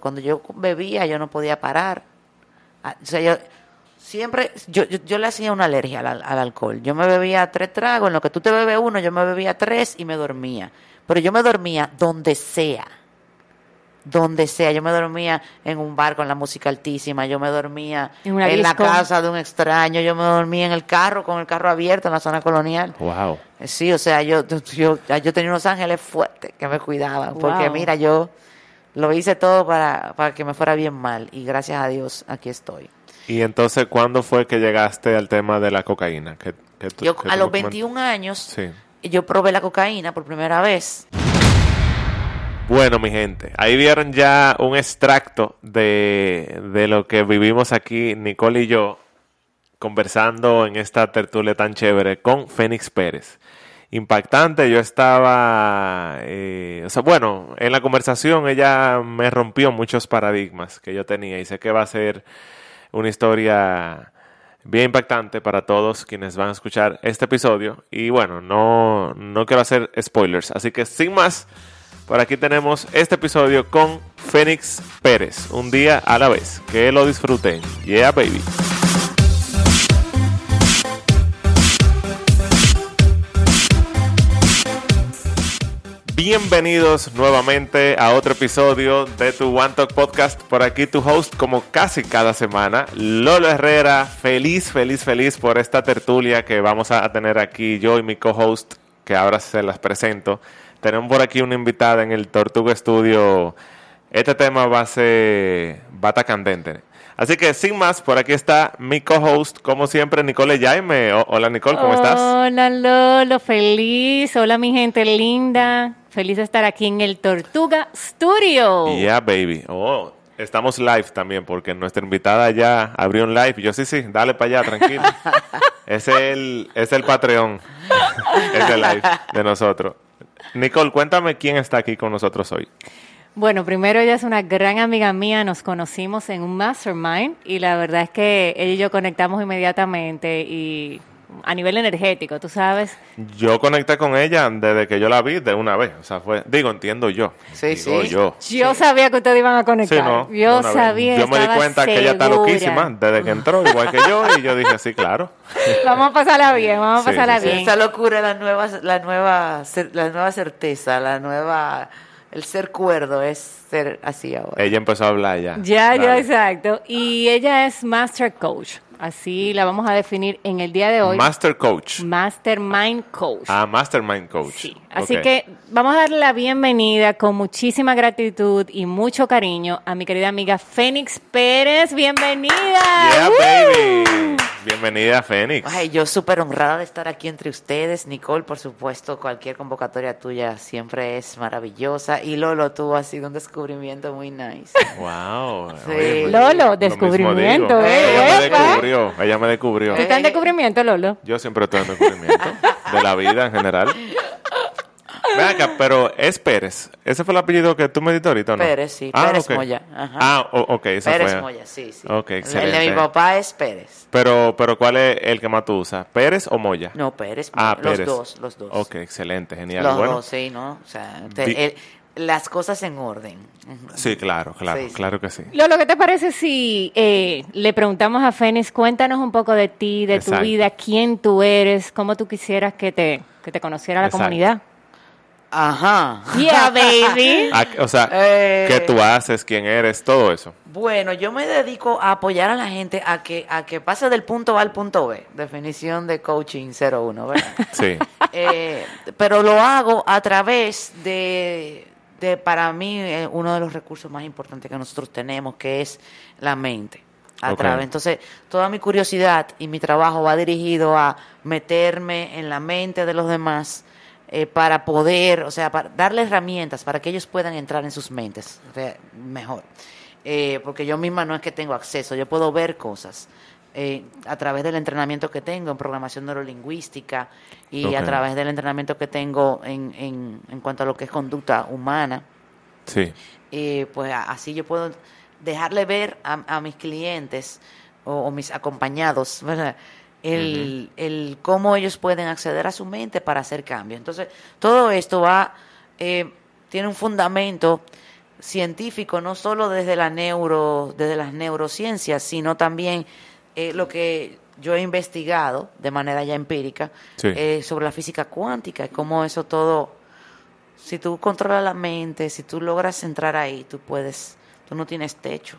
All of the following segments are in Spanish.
Cuando yo bebía, yo no podía parar. Ah, O sea, yo siempre, yo, yo, yo le hacía una alergia al, al alcohol. Yo me bebía tres tragos, en lo que tú te bebes uno, yo me bebía tres y me dormía. Pero yo me dormía donde sea. Donde sea. Yo me dormía en un bar con la música altísima, yo me dormía En una en la casa de un extraño, yo me dormía en el carro con el carro abierto en la zona colonial. Wow. Eh, Sí, o sea, yo, yo, yo tenía unos ángeles fuertes que me cuidaban, porque Wow. mira, yo lo hice todo para, para que me fuera bien mal y gracias a Dios aquí estoy. Y entonces, ¿cuándo fue que llegaste al tema de la cocaína? Yo que a los me comen- 21 años, Sí. yo probé la cocaína por primera vez. Bueno, mi gente, ahí vieron ya un extracto de, de lo que vivimos aquí, Nicole y yo, conversando en esta tertulia tan chévere con Fénix Pérez. Impactante, yo estaba, eh, o sea, bueno, en la conversación ella me rompió muchos paradigmas que yo tenía y sé que va a ser una historia bien impactante para todos quienes van a escuchar este episodio. Y bueno, no, no quiero hacer spoilers, así que sin más, por aquí tenemos este episodio con Fénix Pérez, un día a la vez. Que lo disfruten. Yeah, baby. Bienvenidos nuevamente a otro episodio de tu One Talk Podcast. Por aquí tu host, como casi cada semana, Lolo Herrera. Feliz, feliz, feliz por esta tertulia que vamos a tener aquí yo y mi co-host, que ahora se las presento. Tenemos por aquí una invitada en el Tortuga Studio. Este tema va a ser bata candente. Así que sin más, por aquí está mi co-host, como siempre, Nicole Jaime. Hola Nicole, ¿cómo estás? Hola Lolo, feliz. Hola mi gente linda. Feliz de estar aquí en el Tortuga Studio. Yeah, baby. Oh, estamos live también porque nuestra invitada ya abrió un live. Yo sí, sí, dale para allá, tranquilo. es el, es el Patreon. es el live de nosotros. Nicole, cuéntame quién está aquí con nosotros hoy. Bueno, primero ella es una gran amiga mía, nos conocimos en un mastermind y la verdad es que ella y yo conectamos inmediatamente y a nivel energético, tú sabes. Yo conecté con ella desde que yo la vi de una vez. O sea, fue, digo, entiendo yo. Sí, Digo sí. yo. Yo sabía que ustedes iban a conectar. Sí, no. yo sabía. Yo me di cuenta que ella está loquísima desde que entró, igual que yo, y yo dije, sí, claro. Vamos a pasarla bien, vamos a Sí, pasarla sí, sí. bien. Esa locura es la nueva, la nueva, la nueva certeza, la nueva, el ser cuerdo es ser así ahora. Ella empezó a hablar ya. Ya, ya, Dale. exacto. Y ella es Master Coach. Así la vamos a definir en el día de hoy. Master Coach. Mastermind Coach. Ah, Mastermind Coach. Sí. Así que vamos a darle la bienvenida con muchísima gratitud y mucho cariño a mi querida amiga Fénix Pérez. Bienvenida. Yeah, ¡Woo! baby. Bienvenida, Fénix. Ay, yo súper honrada de estar aquí entre ustedes. Nicole, por supuesto, cualquier convocatoria tuya siempre es maravillosa. Y Lolo, tú has sido un descubrimiento muy nice. Wow. Sí. oye, pues, Lolo, descubrimiento, eh, Ella me descubrió. Ella me descubrió. ¿Tú estás en descubrimiento, Lolo? Yo siempre estoy en descubrimiento de la vida en general. Ven acá, pero es Pérez. ¿Ese fue el apellido que tú me diste ahorita o no? Pérez, sí. Ah, Pérez ok. Moya. Ajá. Ah, ok. Esa Pérez fue. Moya, sí, sí. Ok, El excelente. de mi papá es Pérez. Pero, pero ¿cuál es el que más tú usas? ¿Pérez o Moya? No, Pérez. Ah. Pérez. Los dos, los dos. Ok, excelente, genial. Los bueno, dos, sí, ¿no? O sea, te- el- las cosas en orden. Sí, claro, claro, Sí, sí. claro que sí. Lolo, ¿qué te parece si eh, le preguntamos a Fénix, cuéntanos un poco de ti, de Exacto. tu vida, quién tú eres, cómo tú quisieras que te, que te conociera la Exacto. comunidad? Ajá. Yeah, baby. Ah, o sea, Eh. ¿qué tú haces? ¿Quién eres? Todo eso. Bueno, yo me dedico a apoyar a la gente a que, a que pase del punto A al punto B. Definición de coaching 01, ¿verdad? Sí. Eh, pero lo hago a través de, de para mí, eh, uno de los recursos más importantes que nosotros tenemos, que es la mente. A través. Entonces, toda mi curiosidad y mi trabajo va dirigido a meterme en la mente de los demás eh, para poder, o sea, para darle herramientas para que ellos puedan entrar en sus mentes mejor. Eh, porque yo misma no es que tengo acceso, yo puedo ver cosas eh, a través del entrenamiento que tengo en programación neurolingüística y a través del entrenamiento que tengo en, en, en cuanto a lo que es conducta humana. Sí. Eh, pues así yo puedo dejarle ver a, a mis clientes o, o mis acompañados, ¿verdad? El, el cómo ellos pueden acceder a su mente para hacer cambios. Entonces, todo esto va, eh, tiene un fundamento científico, no solo desde la neuro, desde las neurociencias, sino también eh, lo que yo he investigado de manera ya empírica Sí. eh, sobre la física cuántica y cómo eso todo, si tú controlas la mente, si tú logras entrar ahí, tú puedes, tú no tienes techo.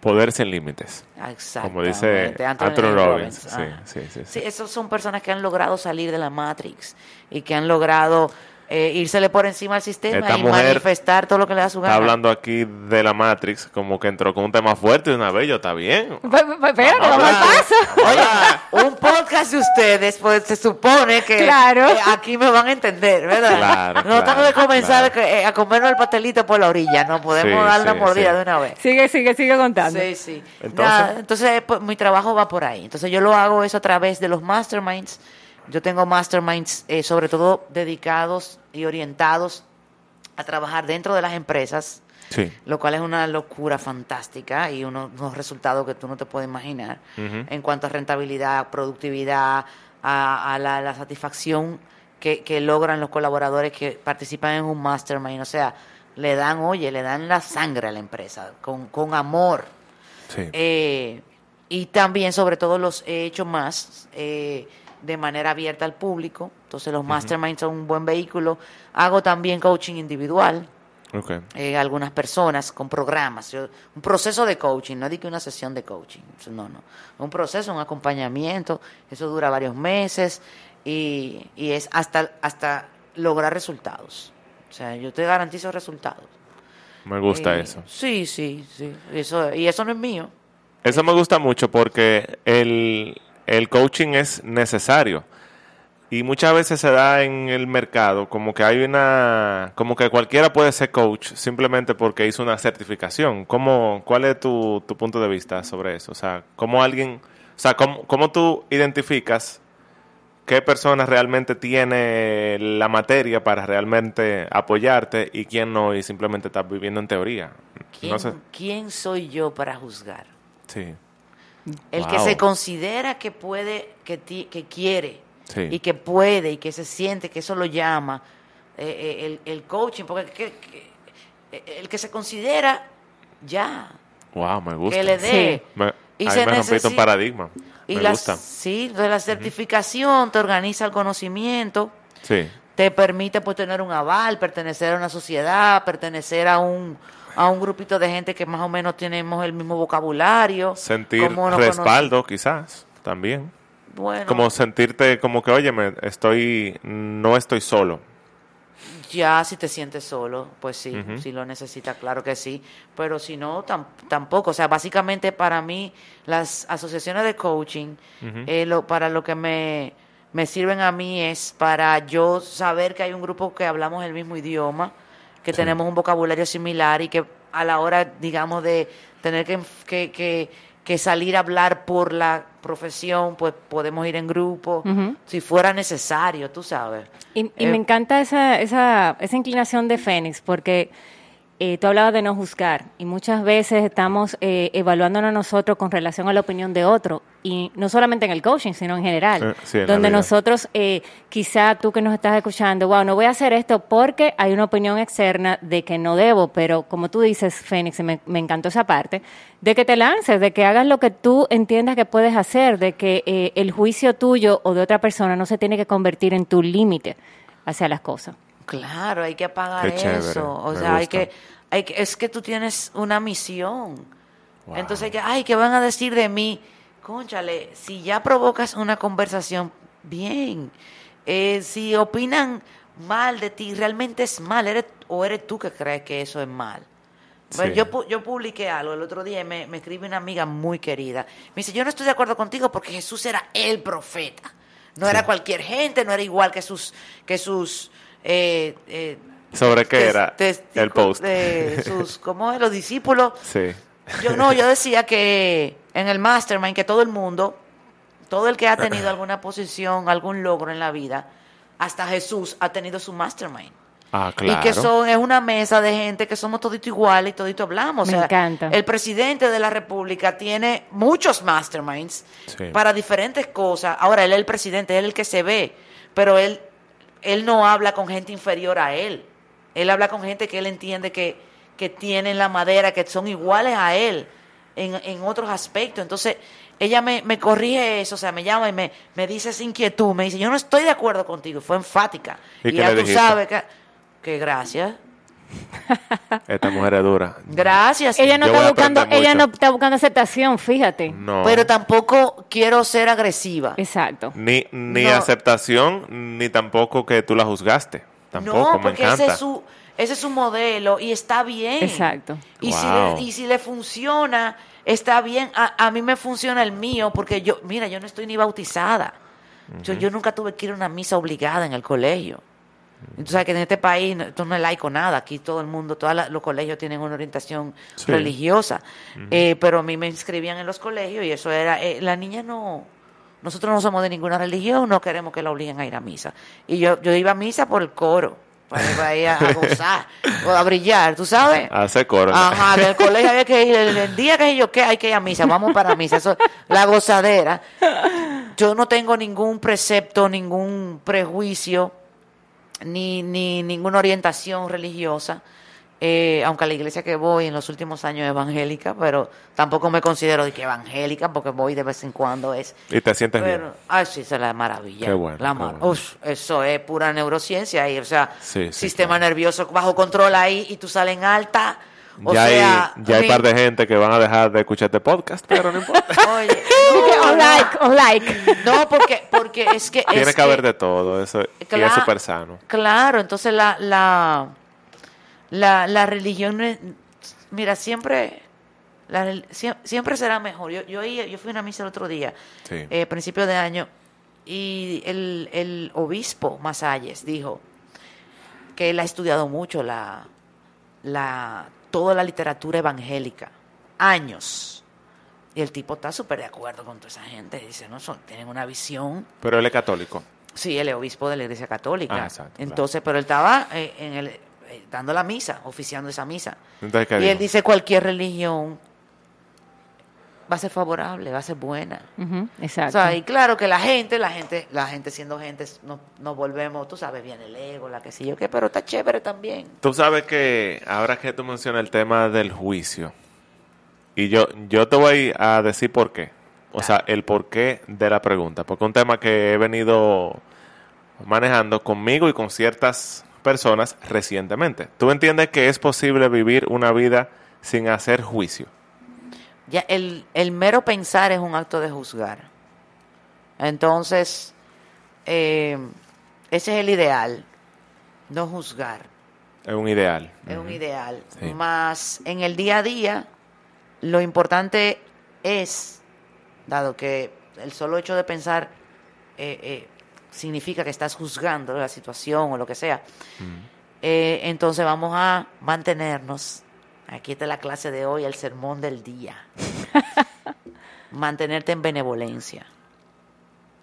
Poder sin límites. Exacto. Como dice Anthony Robbins. Sí, sí, sí, sí. Sí, esos son personas que han logrado salir de la Matrix y que han logrado eh, írsele por encima al sistema Esta y manifestar todo lo que le da su gana. Está hablando aquí de la Matrix, como que entró con un tema fuerte de una vez, yo está bien. Pe- pe- Espérate, Vamos a vamos al hablar. paso. Oye, un podcast de ustedes, pues se supone que Claro. eh, aquí me van a entender, ¿verdad? Claro, no tengo claro, que comenzar claro. a, a comernos el pastelito por la orilla, no podemos Sí, dar una sí, mordida sí. de una vez. Sigue, sigue, sigue contando. Sí, sí. Entonces- Nada, entonces pues, mi trabajo va por ahí. Entonces yo lo hago eso a través de los masterminds. Yo tengo masterminds eh, sobre todo dedicados y orientados a trabajar dentro de las empresas, Sí. lo cual es una locura fantástica y uno- unos resultados que tú no te puedes imaginar en cuanto a rentabilidad, productividad, a, a la, la satisfacción que, que logran los colaboradores que participan en un mastermind. O sea, le dan, oye, le dan la sangre a la empresa, con, con amor. Sí. Eh, y también, sobre todo, los he hecho más eh, de manera abierta al público. Entonces, los masterminds son un buen vehículo. Hago también coaching individual. Ok. eh, algunas personas con programas, Yo- un proceso de coaching, no di que una sesión de coaching, no, no, un proceso, un acompañamiento, eso dura varios meses y, y es hasta, hasta lograr resultados. O sea, yo te garantizo resultados. Me gusta Eh, eso. Sí, sí, sí. Eso, y eso no es mío. Eso me gusta mucho porque el, el coaching es necesario. Y muchas veces se da en el mercado como que hay una, como que cualquiera puede ser coach simplemente porque hizo una certificación. ¿Cómo, ¿Cuál es tu, tu punto de vista sobre eso? O sea, ¿cómo alguien, o sea, cómo, cómo tú identificas qué persona realmente tiene la materia para realmente apoyarte y quién no y simplemente está viviendo en teoría? ¿Quién, No sé. quién soy yo para juzgar? Sí. El que se considera que puede, que, ti- que quiere Sí. y que puede y que se siente que eso lo llama eh, eh, el, el coaching, porque que- que- el que se considera ya, Wow, me gusta. que le dé. Me, Y se me un paradigma. Y me la, gusta. sí, de la certificación te organiza el conocimiento, Sí. te permite pues tener un aval, pertenecer a una sociedad, pertenecer a un a un grupito de gente que más o menos tenemos el mismo vocabulario. Sentir respaldo, quizás, también. Bueno, Como sentirte como que, oye, me estoy, no estoy solo. Ya si te sientes solo, pues sí, si lo necesitas, claro que sí, pero si no, tam- tampoco. O sea, básicamente para mí las asociaciones de coaching, eh, lo, para lo que me, me sirven a mí es para yo saber que hay un grupo que hablamos el mismo idioma, que Sí. tenemos un vocabulario similar y que a la hora, digamos, de tener que, que, que, que salir a hablar por la profesión, pues podemos ir en grupo, si fuera necesario, tú sabes. Y, y Eh, me encanta esa, esa, esa inclinación de Fénix, porque eh, tú hablabas de no juzgar, y muchas veces estamos eh, evaluándonos nosotros con relación a la opinión de otro, y no solamente en el coaching, sino en general, Eh, sí, en la donde nosotros, eh, quizá tú que nos estás escuchando, wow, no voy a hacer esto porque hay una opinión externa de que no debo, pero como tú dices, Fénix, me, me encantó esa parte, de que te lances, de que hagas lo que tú entiendas que puedes hacer, de que eh, el juicio tuyo o de otra persona no se tiene que convertir en tu límite hacia las cosas. Claro, hay que apagar Qué chévere, eso. O sea, hay que, hay que, es que tú tienes una misión. Wow. Entonces, hay que, ay, ¿qué van a decir de mí? Conchale, si ya provocas una conversación, bien. Eh, si opinan mal de ti, realmente es mal, eres, o eres tú que crees que eso es mal. Bueno, Sí. yo, yo publiqué algo el otro día y me, me escribe una amiga muy querida. Me dice, yo no estoy de acuerdo contigo porque Jesús era el profeta. No era cualquier gente, no era igual que sus... Que sus eh, eh, ¿Sobre qué tes- era el post? De sus, ¿cómo es? Los discípulos. Sí. Yo no, yo decía que en el mastermind, que todo el mundo, todo el que ha tenido alguna posición, algún logro en la vida, hasta Jesús ha tenido su mastermind. Ah, claro. Y que son, es una mesa de gente que somos todito iguales y todito hablamos. Me o sea, encanta. El presidente de la República tiene muchos masterminds Sí. para diferentes cosas. Ahora, él es el presidente, él es el que se ve, pero él, él no habla con gente inferior a él. Él habla con gente que él entiende que, que tienen la madera, que son iguales a él en, en otros aspectos. Entonces, ella me, me corrige eso, o sea, me llama y me, me dice esa inquietud, me dice, yo no estoy de acuerdo contigo, fue enfática. ¿Y ya tú dijiste? sabes que, que gracias. Esta mujer es dura. Gracias. Ella no Yo está buscando, ella no está buscando aceptación, fíjate. No. Pero tampoco quiero ser agresiva. Exacto. Ni, ni No. aceptación, ni tampoco que tú la juzgaste. Tampoco, no, me porque encanta. ese es su ese es su modelo y está bien. Exacto. Y, si le, y si le funciona, está bien. A, a mí me funciona el mío porque yo, mira, yo no estoy ni bautizada. yo, yo nunca tuve que ir a una misa obligada en el colegio. Sabes que en este país esto no es laico nada. Aquí todo el mundo, todos los colegios tienen una orientación Sí. religiosa. Eh, pero a mí me inscribían en los colegios y eso era, eh, la niña no, nosotros no somos de ninguna religión, no queremos que la obliguen a ir a misa. Y yo, yo iba a misa por el coro, para, ir a, a gozar, o a brillar, ¿tú sabes? Hace coro. Ajá, del colegio había que ir, el, el día que yo que hay que ir a misa, vamos para misa, eso, la gozadera. Yo no tengo ningún precepto, ningún prejuicio, ni, ni ninguna orientación religiosa, eh, aunque la iglesia que voy en los últimos años es evangélica, pero tampoco me considero de que evangélica, porque voy de vez en cuando es Y te sientes pero, bien. ay, sí, esa es la maravilla. Qué bueno, La qué mar- bueno. Uf, eso es pura neurociencia. Y, o sea, Sí, sí, sistema claro. nervioso bajo control ahí y tú sales en alta. O ya sea, hay, ya hay par de gente que van a dejar de escuchar este podcast, pero no importa. Oye, no, no, like, on like. no, porque, porque es que. Tiene es que haber de todo, eso y es súper sano. Claro, entonces la, la, la, la religión, mira, siempre, la siempre será mejor. Yo, yo, fui a una misa el otro día, Sí. eh, principio de año, y el, el obispo Masalles dijo que él ha estudiado mucho la, la, toda la literatura evangélica, años. Y el tipo está súper de acuerdo con toda esa gente. Dice, no, son, tienen una visión Pero él es católico. Sí, él es obispo de la Iglesia Católica. Ah, exacto, claro. Entonces, pero él estaba eh, en el, eh, dando la misa, oficiando esa misa. Entonces, ¿qué Y dijo? él dice, cualquier religión va a ser favorable, va a ser buena. Ujú, O exacto. sea, y claro que la gente, la gente, la gente siendo gente, nos, nos volvemos, tú sabes, bien el ego, la que sé yo qué, pero está chévere también. Tú sabes que ahora que tú mencionas el tema del juicio, y yo, yo te voy a decir por qué. O sea, el porqué de la pregunta. Porque es un tema que he venido manejando conmigo y con ciertas personas recientemente. ¿Tú entiendes que es posible vivir una vida sin hacer juicio? Ya el, el mero pensar es un acto de juzgar. Entonces, eh, ese es el ideal, no juzgar. Es un ideal. Es un ideal. Sí. Más en el día a día, lo importante es, dado que el solo hecho de pensar eh, eh, significa que estás juzgando la situación o lo que sea, entonces vamos a mantenernos. Aquí está la clase de hoy, el sermón del día. Mantenerte en benevolencia.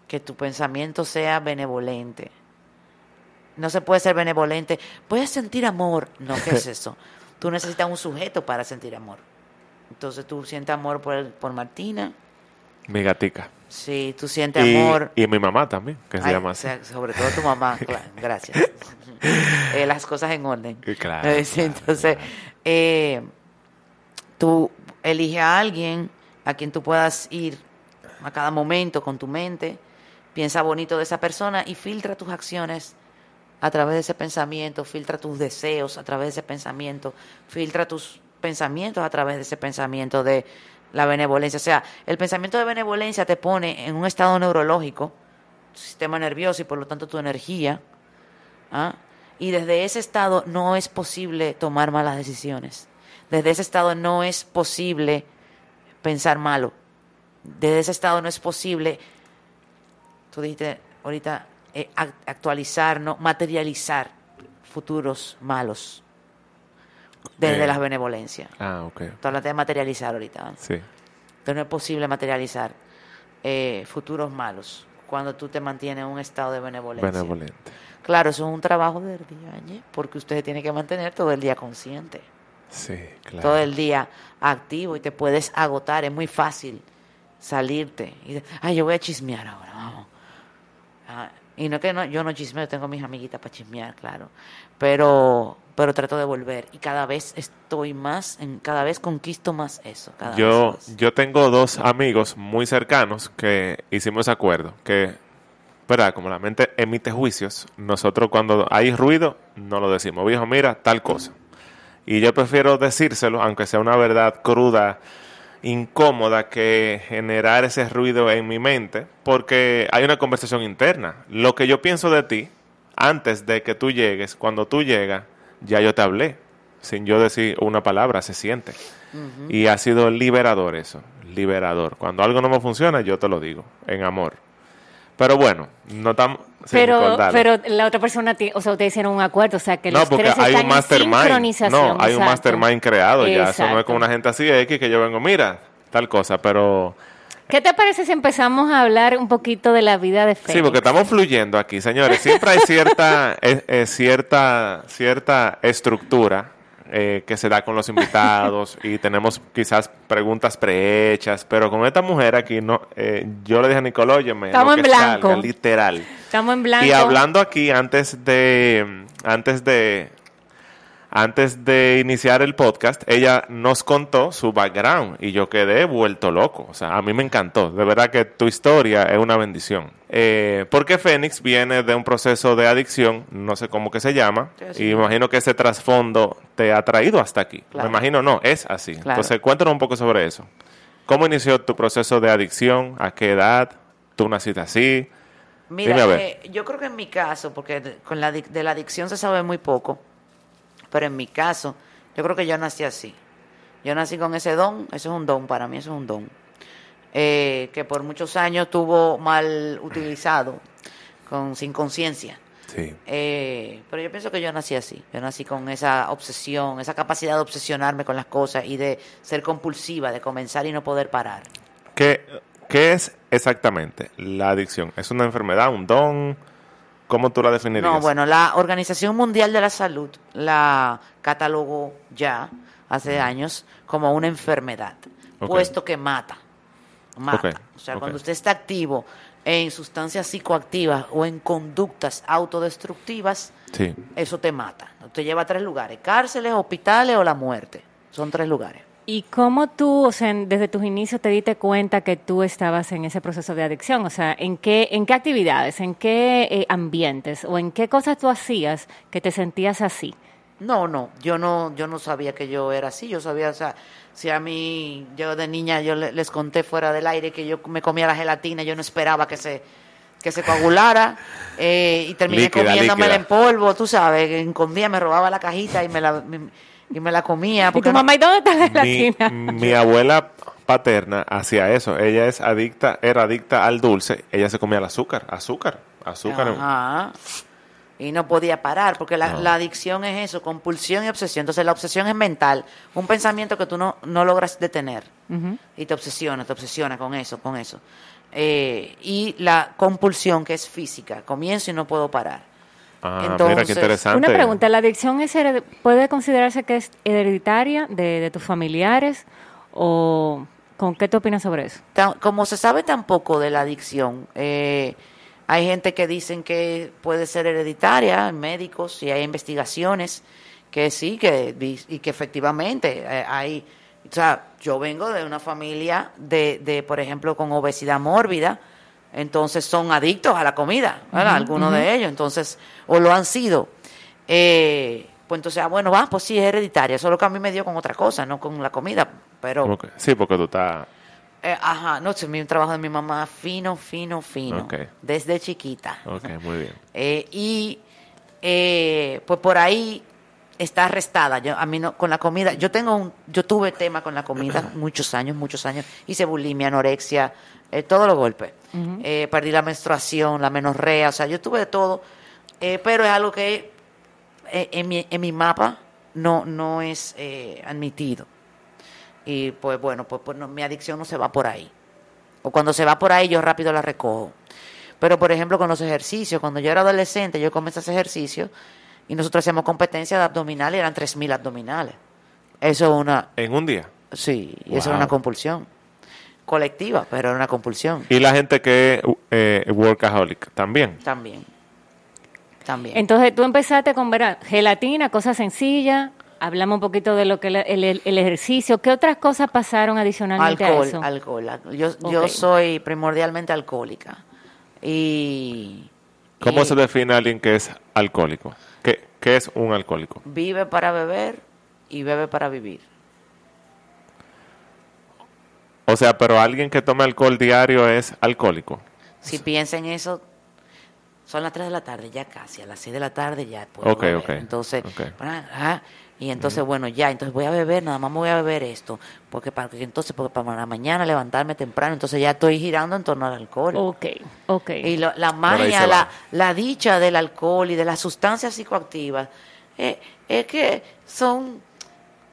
Que tu pensamiento sea benevolente. No se puede ser benevolente. Voy a sentir amor. No, ¿qué es eso? Tú necesitas un sujeto para sentir amor. Entonces tú sientes amor por, el- por Martina. Mi gatica. Sí, tú sientes Y, amor. y mi mamá también, que se Ay, llama o así. sea, sobre todo tu mamá. claro, gracias. Eh, las cosas en orden. Claro, entonces, eh, tú eliges a alguien a quien tú puedas ir a cada momento con tu mente, piensa bonito de esa persona y filtra tus acciones a través de ese pensamiento, filtra tus deseos a través de ese pensamiento, filtra tus pensamientos a través de ese pensamiento de la benevolencia. O sea, el pensamiento de benevolencia te pone en un estado neurológico, tu sistema nervioso y por lo tanto tu energía, ¿ah? Y desde ese estado no es posible tomar malas decisiones. Desde ese estado no es posible pensar malo. Desde ese estado no es posible, tú dijiste ahorita, eh, ac- actualizar, no, materializar futuros malos desde Eh. la benevolencia. Ah, ok. Tú hablaste de materializar ahorita. ¿eh? Sí. Entonces no es posible materializar eh, futuros malos cuando tú te mantienes en un estado de benevolencia. Benevolente. Claro, eso es un trabajo del día, ¿eh? porque usted se tiene que mantener todo el día consciente, Sí, claro. todo el día activo y te puedes agotar. Es muy fácil salirte y ay, yo voy a chismear ahora, vamos. Ah, y no que no, yo no chismeo, tengo mis amiguitas para chismear, claro. Pero pero trato de volver y cada vez estoy más, en, cada vez conquisto más eso. Cada Yo, vez más. yo tengo dos amigos muy cercanos que hicimos acuerdo, que, ¿verdad? Como la mente emite juicios, nosotros cuando hay ruido no lo decimos. Viejo, mira, tal cosa. Y yo prefiero decírselo, aunque sea una verdad cruda, incómoda, que generar ese ruido en mi mente, porque hay una conversación interna. Lo que yo pienso de ti, antes de que tú llegues, cuando tú llegas, ya yo te hablé. Sin yo decir una palabra, se siente. Y ha sido liberador eso, liberador. Cuando algo no me funciona, yo te lo digo, en amor. Pero bueno, no estamos... pero, pero la otra persona, o sea, ustedes hicieron un acuerdo, o sea, que no, los porque tres hay están un mastermind. sincronización. No, hay un exacto. mastermind creado ya. Eso no es Exacto. como una gente así de X que yo vengo, mira, tal cosa, pero... ¿Qué te parece si empezamos a hablar un poquito de la vida de Fénix? Sí, porque estamos fluyendo aquí, señores. Siempre hay cierta, eh, eh, cierta, cierta estructura eh, que se da con los invitados y tenemos quizás preguntas prehechas, pero con esta mujer aquí no, eh, yo le dije a Nicole, óyeme, Estamos lo en blanco. salga, literal. Estamos en blanco. Y hablando aquí antes de antes de antes de iniciar el podcast, ella nos contó su background y yo quedé vuelto loco. O sea, a mí me encantó. De verdad que tu historia es una bendición. Eh, porque Fénix viene de un proceso de adicción, no sé cómo que se llama, Sí, y imagino que ese trasfondo te ha traído hasta aquí. Claro. Me imagino no, es así. Claro. Entonces, cuéntanos un poco sobre eso. ¿Cómo inició tu proceso de adicción? ¿A qué edad? ¿Tú naciste así? Mira, Dime a ver. eh, yo creo que en mi caso, porque con la, de la adicción se sabe muy poco, pero en mi caso, yo creo que yo nací así. Yo nací con ese don, eso es un don para mí, eso es un don. Eh, que por muchos años tuvo mal utilizado, con, sin conciencia. Sí. Eh, pero yo pienso que yo nací así. Yo nací con esa obsesión, esa capacidad de obsesionarme con las cosas y de ser compulsiva, de comenzar y no poder parar. ¿Qué, ¿Qué es exactamente la adicción? ¿Es una enfermedad, un don? ¿Cómo tú la definirías? No, bueno, la Organización Mundial de la Salud la catalogó ya hace años como una enfermedad, puesto que mata. Mata. Ok, O sea, cuando usted está activo en sustancias psicoactivas o en conductas autodestructivas, Sí. eso te mata. Te lleva a tres lugares, cárceles, hospitales o la muerte. Son tres lugares. ¿Y cómo tú, o sea, desde tus inicios te diste cuenta que tú estabas en ese proceso de adicción? O sea, ¿en qué, en qué actividades, en qué eh, ambientes o en qué cosas tú hacías que te sentías así? No, no, yo no, yo no sabía que yo era así. Yo sabía, o sea, si a mí, yo de niña, yo le- les conté fuera del aire que yo me comía la gelatina, yo no esperaba que se, que se coagulara eh, y terminé Líquida, comiéndomela líquida. en polvo, tú sabes, que escondía, me robaba la cajita y me la, me- y me la comía. ¿Y porque tu no- mamá, ¿y dónde está la gelatina? mi abuela paterna hacía eso. Ella es adicta, era adicta al dulce. Ella se comía el azúcar, azúcar, azúcar. Ajá. Y no podía parar, porque la, No. la adicción es eso, compulsión y obsesión. Entonces la obsesión es mental, un pensamiento que tú no, no logras detener. Y te obsesiona, te obsesiona con eso, con eso. Eh, y la compulsión que es física, comienzo y no puedo parar. Ah, mira qué Entonces, interesante. Una pregunta, ¿la adicción es hered- puede considerarse que es hereditaria de, de tus familiares o con qué tú opinas sobre eso? Como se sabe tan poco de la adicción, eh, hay gente que dicen que puede ser hereditaria, médicos, y hay investigaciones que sí, que y que efectivamente eh, hay, o sea, yo vengo de una familia de, de, por ejemplo, con obesidad mórbida, entonces son adictos a la comida, ¿verdad? Algunos de ellos, entonces, o lo han sido. Eh, pues entonces, ah, bueno, va, pues sí, es hereditaria, solo que a mí me dio con otra cosa, no con la comida, pero... Sí, porque tú estás... Eh, ajá, no sé, mi trabajo de mi mamá fino, fino, fino. Desde chiquita. Ok, muy bien. Eh, y eh, pues por ahí está arrestada. Yo, a mí no, con la comida, yo tengo un, yo tuve tema con la comida muchos años, muchos años. Hice bulimia, anorexia, eh, todos los golpes. Eh, perdí la menstruación, la menorrea, o sea, yo tuve de todo. Eh, pero es algo que en, mi, en mi mapa no, no es eh, admitido. Y pues bueno, pues, pues no, mi adicción no se va por ahí. O cuando se va por ahí, yo rápido la recojo. Pero por ejemplo, con los ejercicios, cuando yo era adolescente, yo comencé a hacer ejercicio y nosotros hacíamos competencia de abdominales y eran 3.000 abdominales. Eso es una, En un día. sí, y eso era una compulsión. Colectiva, pero era una compulsión Y la gente que es eh, workaholic también. también. También. Entonces tú empezaste con verá, gelatina, cosa sencilla. Hablamos un poquito de lo que el, el- el ejercicio. ¿Qué otras cosas pasaron adicionalmente a alcohol, eso? alcohol. al- Yo, yo soy primordialmente alcohólica. Y. ¿Cómo y se define a alguien que es alcohólico? ¿Qué, es un alcohólico? Vive para beber y bebe para vivir. O sea, pero alguien que tome alcohol diario es alcohólico. Si piensa en eso, son las 3 de la tarde, ya casi, a las 6 de la tarde ya puedo Ok, beber. ok, Entonces, ah, ah, y entonces, bueno, ya, entonces voy a beber, nada más me voy a beber esto, porque para que entonces, porque para la mañana levantarme temprano, entonces ya estoy girando en torno al alcohol. Ok, ok. Y lo- la magia, la, la dicha del alcohol y de las sustancias psicoactivas, eh, es que son,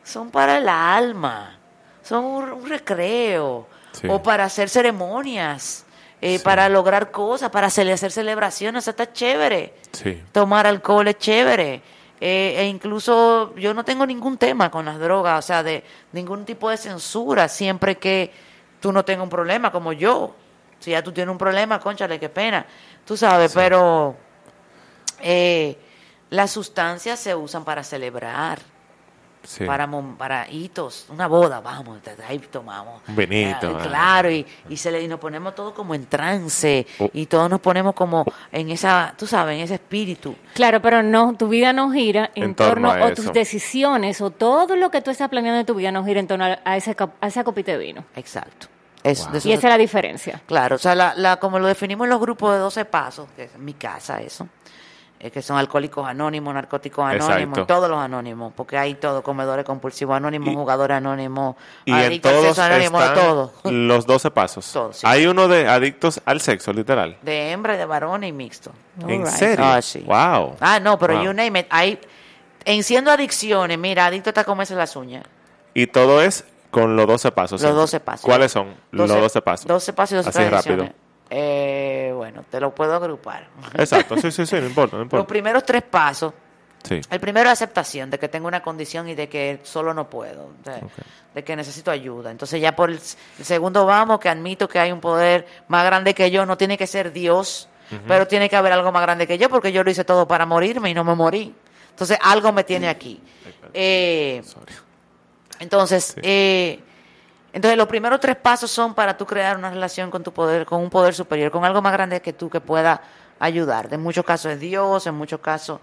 son para el alma, son un, un recreo, Sí. o para hacer ceremonias, eh, Sí. para lograr cosas, para hacer celebraciones, está chévere. Sí. Tomar alcohol es chévere. Eh, e incluso yo no tengo ningún tema con las drogas, o sea, de ningún tipo de censura, siempre que tú no tengas un problema como yo. Si ya tú tienes un problema, conchale, qué pena. Tú sabes, pero eh, las sustancias se usan para celebrar, Sí. para, para hitos, una boda, vamos, ahí tomamos. Un vinito, Eh, ah. claro, y, y, se le, y nos ponemos todos como en trance, Oh. y todos nos ponemos como en esa, tú sabes, en ese espíritu. Claro, pero no, tu vida no gira en, En torno torno, a o tus decisiones o todo lo que tú estás planeando en tu vida no gira en torno a, a ese, a esa copita de vino. Exacto. Es, Wow. de eso Y esa es la diferencia. Claro, o sea, la, la, como lo definimos en los grupos de 12 pasos, que es mi casa eso, eh, que son alcohólicos anónimos, narcóticos anónimos, Exacto. todos los anónimos, porque hay todo, comedores compulsivos anónimos, Y- jugadores anónimos, Y en adictos al todos sexo anónimo, de están todo. los 12 pasos. Todos, sí. Hay uno de adictos al sexo, literal. De hembra, de varones y mixto. ¿En serio? Ah, sí. Wow. Ah, no, pero Wow. you name it. Hay, en siendo adicciones, mira, adicto está comerse las uñas. Y todo es con los 12 pasos. Los siempre. 12 pasos. ¿Cuáles son los 12 pasos? 12 pasos y 12 Así rápido. Eh, bueno, te lo puedo agrupar. Exacto, sí, sí, sí, no importa, no Los importa. primeros tres pasos Sí. El primero es aceptación de que tengo una condición y de que solo no puedo, de, de que necesito ayuda. Entonces ya por el, segundo vamos, que admito que hay un poder más grande que yo, no tiene que ser Dios, pero tiene que haber algo más grande que yo porque yo lo hice todo para morirme y no me morí. Entonces algo me tiene aquí. Eh, entonces, eh, entonces los primeros tres pasos son para tú crear una relación con tu poder, con un poder superior, con algo más grande que tú que pueda ayudarte. En muchos casos es Dios, en muchos casos,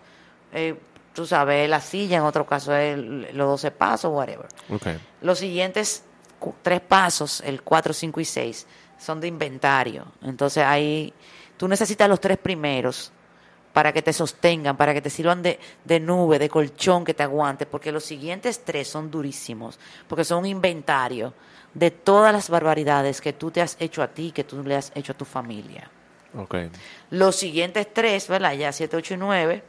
eh, tú sabes, es la silla, en otros casos es los 12 pasos, whatever. Los siguientes tres pasos, el 4, 5 y 6, son de inventario. Entonces ahí tú necesitas los tres primeros para que te sostengan, para que te sirvan de, de nube, de colchón que te aguante, porque los siguientes tres son durísimos, porque son un inventario de todas las barbaridades que tú te has hecho a ti, que tú le has hecho a tu familia. Ok. Los siguientes tres, ¿verdad? Ya 7, 8 y 9,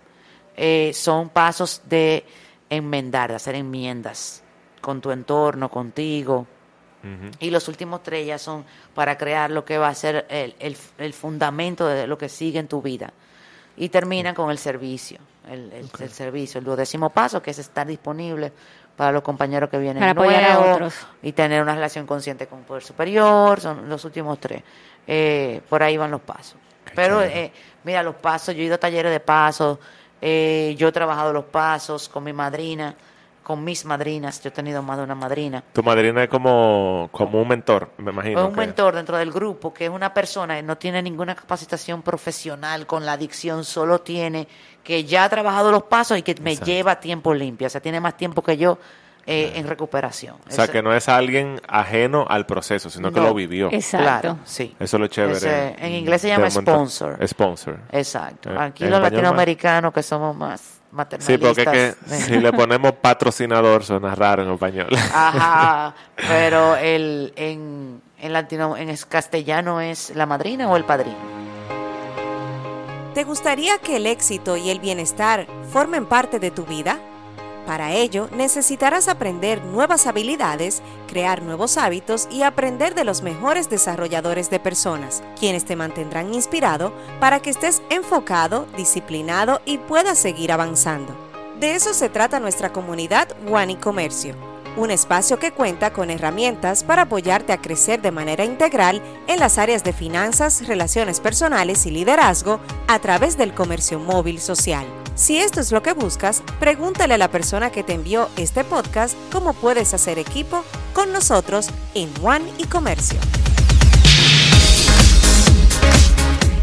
eh, son pasos de enmendar, de hacer enmiendas con tu entorno, contigo. Y los últimos tres ya son para crear lo que va a ser el, el- el fundamento de lo que sigue en tu vida. Y terminan con el servicio, el, el- el servicio, el duodécimo paso, que es estar disponible para los compañeros que vienen Para apoyar a otros. y tener una relación consciente con un poder superior, son los últimos tres. Eh, por ahí van los pasos. Pero, eh, mira, los pasos, yo he ido a talleres de pasos, eh, yo he trabajado los pasos con mi madrina, con mis madrinas, yo he tenido más de una madrina. Tu madrina es como, como un mentor, me imagino. Es un que- mentor dentro del grupo, que es una persona que no tiene ninguna capacitación profesional con la adicción, solo tiene que ya ha trabajado los pasos y que me Exacto. lleva tiempo limpio, o sea, tiene más tiempo que yo eh, en recuperación. O sea, Ese- que no es alguien ajeno al proceso, sino que No. lo vivió. Exacto. Claro, sí. Eso es lo chévere. Ese- en inglés se llama sponsor. Sponsor. Exacto. Eh, Aquí en los latinoamericanos que somos más Sí, maternalistas. porque es que si le ponemos patrocinador suena raro en español. Ajá, pero el, en, en, latino, en castellano es la madrina o el padrino. ¿Te gustaría que el éxito y el bienestar formen parte de tu vida? Para ello, necesitarás aprender nuevas habilidades, crear nuevos hábitos y aprender de los mejores desarrolladores de personas, quienes te mantendrán inspirado para que estés enfocado, disciplinado y puedas seguir avanzando. De eso se trata nuestra comunidad One y Comercio. Un espacio que cuenta con herramientas para apoyarte a crecer de manera integral en las áreas de finanzas, relaciones personales y liderazgo a través del comercio móvil social. Si esto es lo que buscas, pregúntale a la persona que te envió este podcast cómo puedes hacer equipo con nosotros en One y Comercio.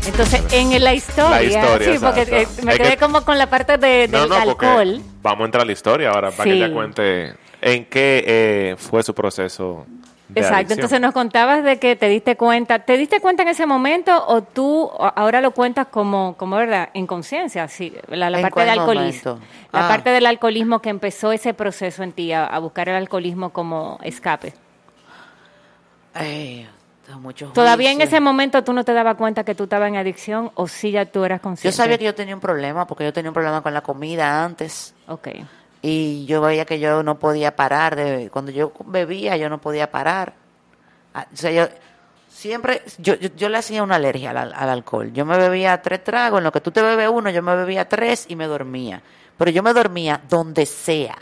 Entonces, en la historia, La historia, sí, exacto. eh, me Es quedé que- como con la parte de, del no, alcohol. vamos a entrar a la historia ahora para que ella cuente en qué eh, fue su proceso. De Exacto, adicción. entonces nos contabas de que te diste cuenta, ¿te diste cuenta en ese momento o tú ahora lo cuentas como, como verdad, en conciencia? Sí, la, la ¿En parte del alcoholismo. La Ah. parte del alcoholismo que empezó ese proceso en ti, a, a buscar el alcoholismo como escape. Ay, tengo mucho ¿Todavía en ese momento tú no te dabas cuenta que tú estabas en adicción o sí ya tú eras Yo consciente? sabía que yo tenía un problema porque yo tenía un problema con la comida antes Ok. Y yo veía que yo no podía parar de cuando yo bebía yo no podía parar. Ah, O sea, yo siempre yo, yo, yo le hacía una alergia al, al alcohol. Yo me bebía tres tragos, en lo que tú te bebes uno, yo me bebía tres y me dormía. Pero yo me dormía donde sea.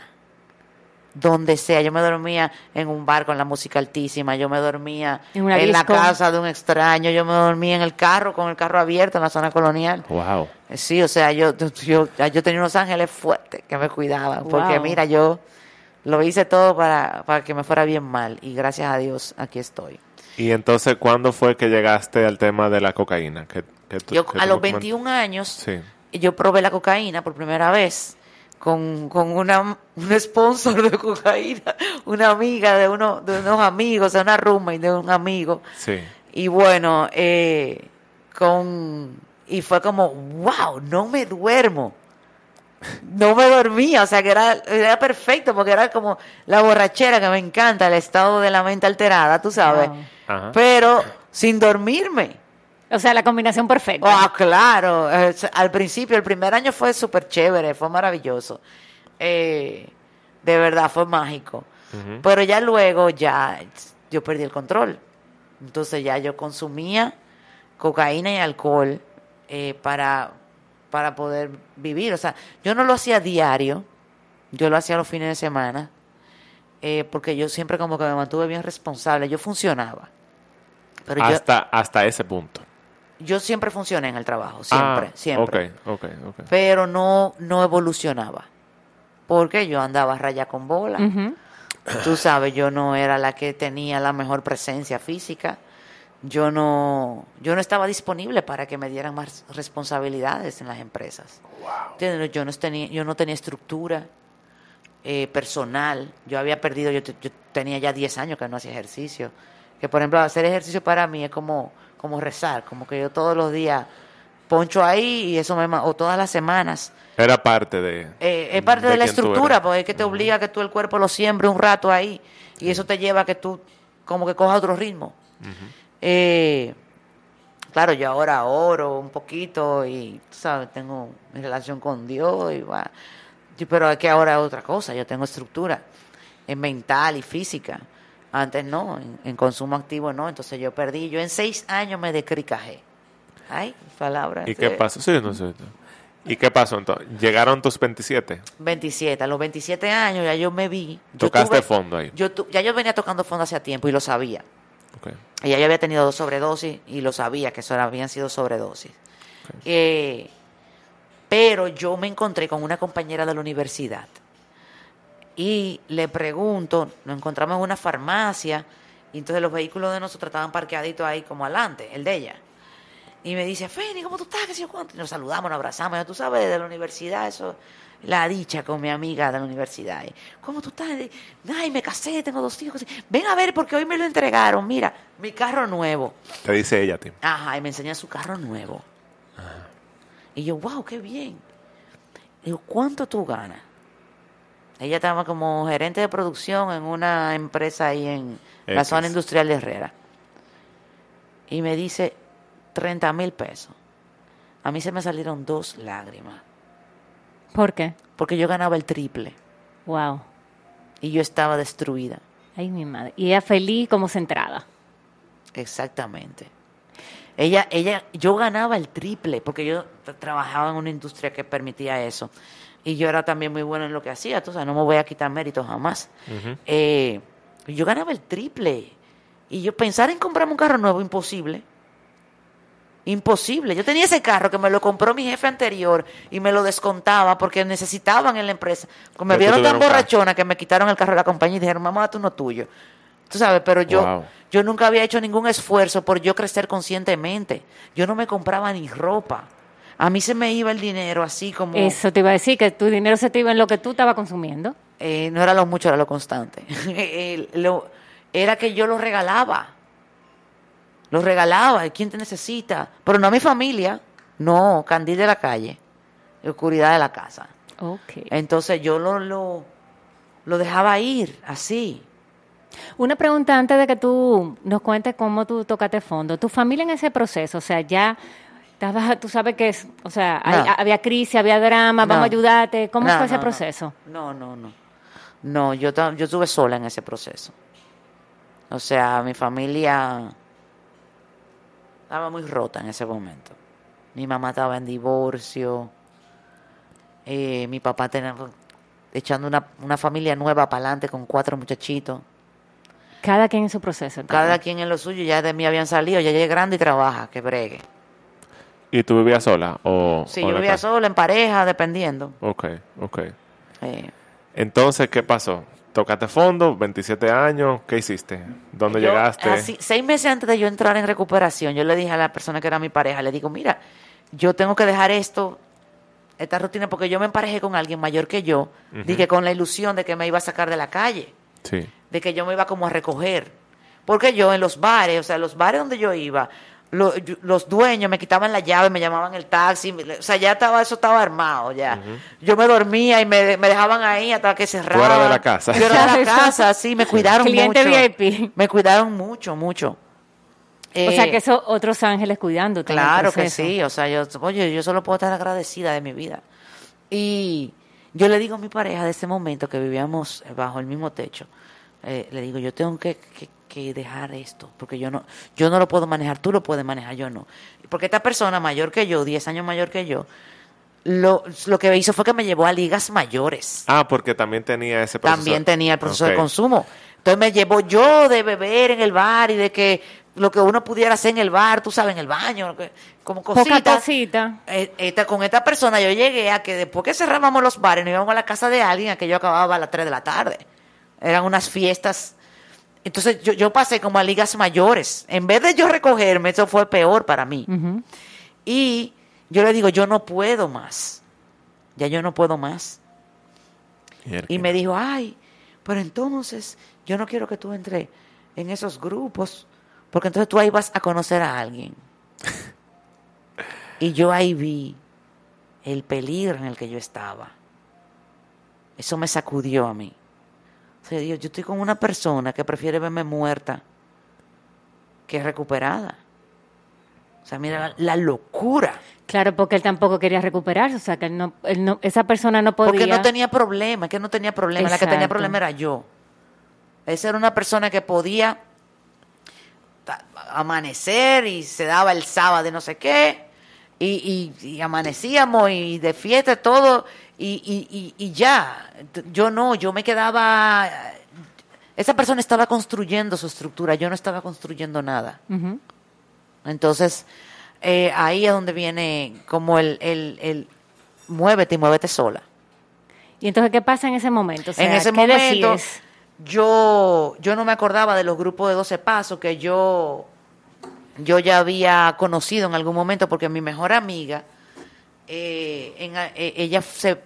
Donde sea, yo me dormía en un bar con la música altísima, yo me dormía En una en la casa de un extraño, yo me dormía en el carro con el carro abierto en la zona colonial. Wow. Sí, o sea, yo, yo, yo tenía unos ángeles fuertes que me cuidaban, porque Wow. mira, yo lo hice todo para, para que me fuera bien mal y gracias a Dios aquí estoy. Y entonces, ¿cuándo fue que llegaste al tema de la cocaína? Que, que tú- Yo que a los me coment- 21 años, Sí. yo probé la cocaína por primera vez con, con una, un sponsor de cocaína, una amiga de, uno, de unos amigos, sea, una roommate de un amigo. Sí. Y bueno, eh, con y fue como, wow, no me duermo. No me dormía, o sea que era, era perfecto porque era como la borrachera que me encanta, el estado de la mente alterada, tú sabes. Wow. Pero sin dormirme. O sea, la combinación perfecta. Ah, claro. Al principio, el primer año fue súper chévere, fue maravilloso. Eh, de verdad, fue mágico. Pero ya luego, ya yo perdí el control. Entonces ya yo consumía cocaína y alcohol eh, para, para poder vivir. O sea, yo no lo hacía diario, yo lo hacía los fines de semana, eh, porque yo siempre como que me mantuve bien responsable, yo funcionaba. Pero yo, hasta, hasta ese punto. yo siempre funcioné en el trabajo, siempre, Ah, siempre. Ok, ok, ok. Pero no, no evolucionaba. Porque yo andaba a raya con bola. Ujú. Tú sabes, yo no era la que tenía la mejor presencia física. Yo no, yo no estaba disponible para que me dieran más responsabilidades en las empresas. Yo no tenía, yo no tenía estructura eh, personal. Yo había perdido, yo, yo tenía ya 10 años que no hacía ejercicio. Que por ejemplo, hacer ejercicio para mí es como, como rezar, como que yo todos los días poncho ahí y eso me o todas las semanas. Era parte de. Eh, es parte de, la estructura, porque es que te obliga a que tú el cuerpo lo siembre un rato ahí y eso te lleva a que tú como que cojas otro ritmo. Eh, claro, yo ahora oro un poquito y, tú sabes, tengo mi relación con Dios, y va. Pero es que ahora es otra cosa, yo tengo estructura en mental y física. Antes no, en, en consumo activo no, entonces yo perdí, yo en seis años me decricajé. Ay, palabras. ¿Y qué pasó? Sí, no sé. ¿Y qué pasó entonces? ¿Llegaron tus 27? 27, a los 27 años ya yo me vi. yo Tocaste tuve- fondo ahí. Yo tu- ya yo venía tocando fondo hacía tiempo y lo sabía. Y ya había tenido dos sobredosis y lo sabía que eso habían sido sobredosis. Eh, pero yo me encontré con una compañera de la universidad y le pregunto, nos encontramos en una farmacia y entonces los vehículos de nosotros estaban parqueaditos ahí como adelante, el de ella. Y me dice, Feni, ¿cómo tú estás? ¿Qué sé yo cuánto? Y nos saludamos, nos abrazamos. Yo, tú sabes, de la universidad, eso, la dicha con mi amiga de la universidad. ¿Cómo tú estás? Ay, me casé, tengo dos hijos. Ven a ver, porque hoy me lo entregaron. Mira, mi carro nuevo. Te dice ella, Tim. Ajá, y me enseña su carro nuevo. Y yo, wow, qué bien. Digo, ¿cuánto tú ganas? Ella estaba como gerente de producción en una empresa ahí en la zona industrial de Herrera. Y me dice 30 mil pesos. A mí se me salieron dos lágrimas. ¿Por qué? Porque yo ganaba el triple. Wow. Y yo estaba destruida. Ay, mi madre. Y ella feliz como centrada. Exactamente. Ella, ella, yo ganaba el triple porque yo tra- trabajaba en una industria que permitía eso. Y yo era también muy buena en lo que hacía, tú sabes, no me voy a quitar mérito jamás. Eh, yo ganaba el triple. Y yo pensar en comprarme un carro nuevo, imposible. Imposible. Yo tenía ese carro que me lo compró mi jefe anterior y me lo descontaba porque necesitaban en la empresa. Porque me vieron tan borrachona que me quitaron el carro de la compañía y dijeron, mamá, tú no tuyo. Tú sabes, pero yo, Wow. yo nunca había hecho ningún esfuerzo por yo crecer conscientemente. Yo no me compraba ni ropa. A mí se me iba el dinero así como... Eso te iba a decir, que tu dinero se te iba en lo que tú estabas consumiendo. Eh, no era lo mucho, era lo constante. Eh, lo- era que yo lo regalaba. Lo regalaba. ¿y ¿Quién te necesita? Pero no a mi familia. No, candil de la calle. Oscuridad de la casa. Ok. Entonces yo lo, lo, lo dejaba ir así. Una pregunta antes de que tú nos cuentes cómo tú tocaste fondo. ¿Tu familia en ese proceso? O sea, ya estabas, tú sabes que es, o sea, hay- había crisis, había drama, No. vamos a ayudarte. ¿Cómo No, fue ese proceso? No, no, no. No, yo, yo estuve sola en ese proceso. O sea, mi familia estaba muy rota en ese momento. Mi mamá estaba en divorcio. eh, mi papá tenía echando una, una familia nueva para adelante con cuatro muchachitos. Cada quien en su proceso. Cada quien en lo suyo, ya de mí habían salido, ya llegué grande y trabaja, que bregue. ¿Y tú vivías sola? O, Sí, o yo vivía casa? sola, en pareja, dependiendo. Ok, ok. Eh, Entonces, ¿qué pasó? ¿Tocaste fondo? ¿27 años? ¿Qué hiciste? ¿Dónde Yo, llegaste? así, seis meses antes de yo entrar en recuperación, yo le dije a la persona que era mi pareja, le digo, mira, yo tengo que dejar esto, esta rutina, porque yo me emparejé con alguien mayor que yo, dije con la ilusión de que me iba a sacar de la calle, Sí. de que yo me iba como a recoger. Porque yo en los bares, o sea, los bares donde yo iba, lo- yo- los dueños me quitaban la llave, me llamaban el taxi, me- o sea, ya estaba, eso estaba armado ya. Yo me dormía y me, me dejaban ahí hasta que cerraba. Fuera de la casa. Yo era de la casa, sí, me cuidaron Cliente mucho. VIP. Me cuidaron mucho, mucho. o sea, Eh, que esos otros ángeles el Claro que sí, o sea, yo, oye, yo solo puedo estar agradecida de mi vida. Y yo le digo a mi pareja de ese momento que vivíamos bajo el mismo techo, eh, le digo, yo tengo que, que- que dejar esto, porque yo no, yo no lo puedo manejar, tú lo puedes manejar, yo no. Porque esta persona mayor que yo, 10 años mayor que yo, lo, lo que hizo fue que me llevó a ligas mayores. Ah, porque también tenía ese proceso. También tenía el proceso de consumo. Entonces me llevó yo de beber en el bar y de que lo que uno pudiera hacer en el bar, tú sabes, en el baño, como Poca cositas. cosita. Eh, esta- con esta persona yo llegué a que después que cerrábamos los bares, nos íbamos a la casa de alguien, a que yo acababa a las 3 de la tarde. Eran unas fiestas. Entonces yo, yo pasé como a ligas mayores. En vez de yo recogerme, eso fue peor para mí. Y yo le digo, yo no puedo más. Ya yo no puedo más. Y me dijo, ay, pero entonces yo no quiero que tú entres en esos grupos, porque entonces tú ahí vas a conocer a alguien. y yo ahí vi el peligro en el que yo estaba. Eso me sacudió a mí. O sea, Dios, yo estoy con una persona que prefiere verme muerta que recuperada. O sea, mira la, la locura. Claro, porque él tampoco quería recuperarse, o sea, que él no, él no- esa persona no podía. Porque no tenía problema, es que no tenía problema, la que tenía problema era yo. Esa era una persona que podía amanecer y se daba el sábado de no sé qué, y, y- y amanecíamos y de fiesta todo, y, y- y- y ya. Yo no, yo me quedaba... Esa persona estaba construyendo su estructura, yo no estaba construyendo nada. Entonces, eh, ahí es donde viene como el, el, el muévete y muévete sola. Y entonces, ¿qué pasa en ese momento? O sea, en ese ¿qué momento, decides? yo, yo no me acordaba de los grupos de 12 pasos que yo, yo ya había conocido en algún momento, porque mi mejor amiga, eh, en a- eh, ella se,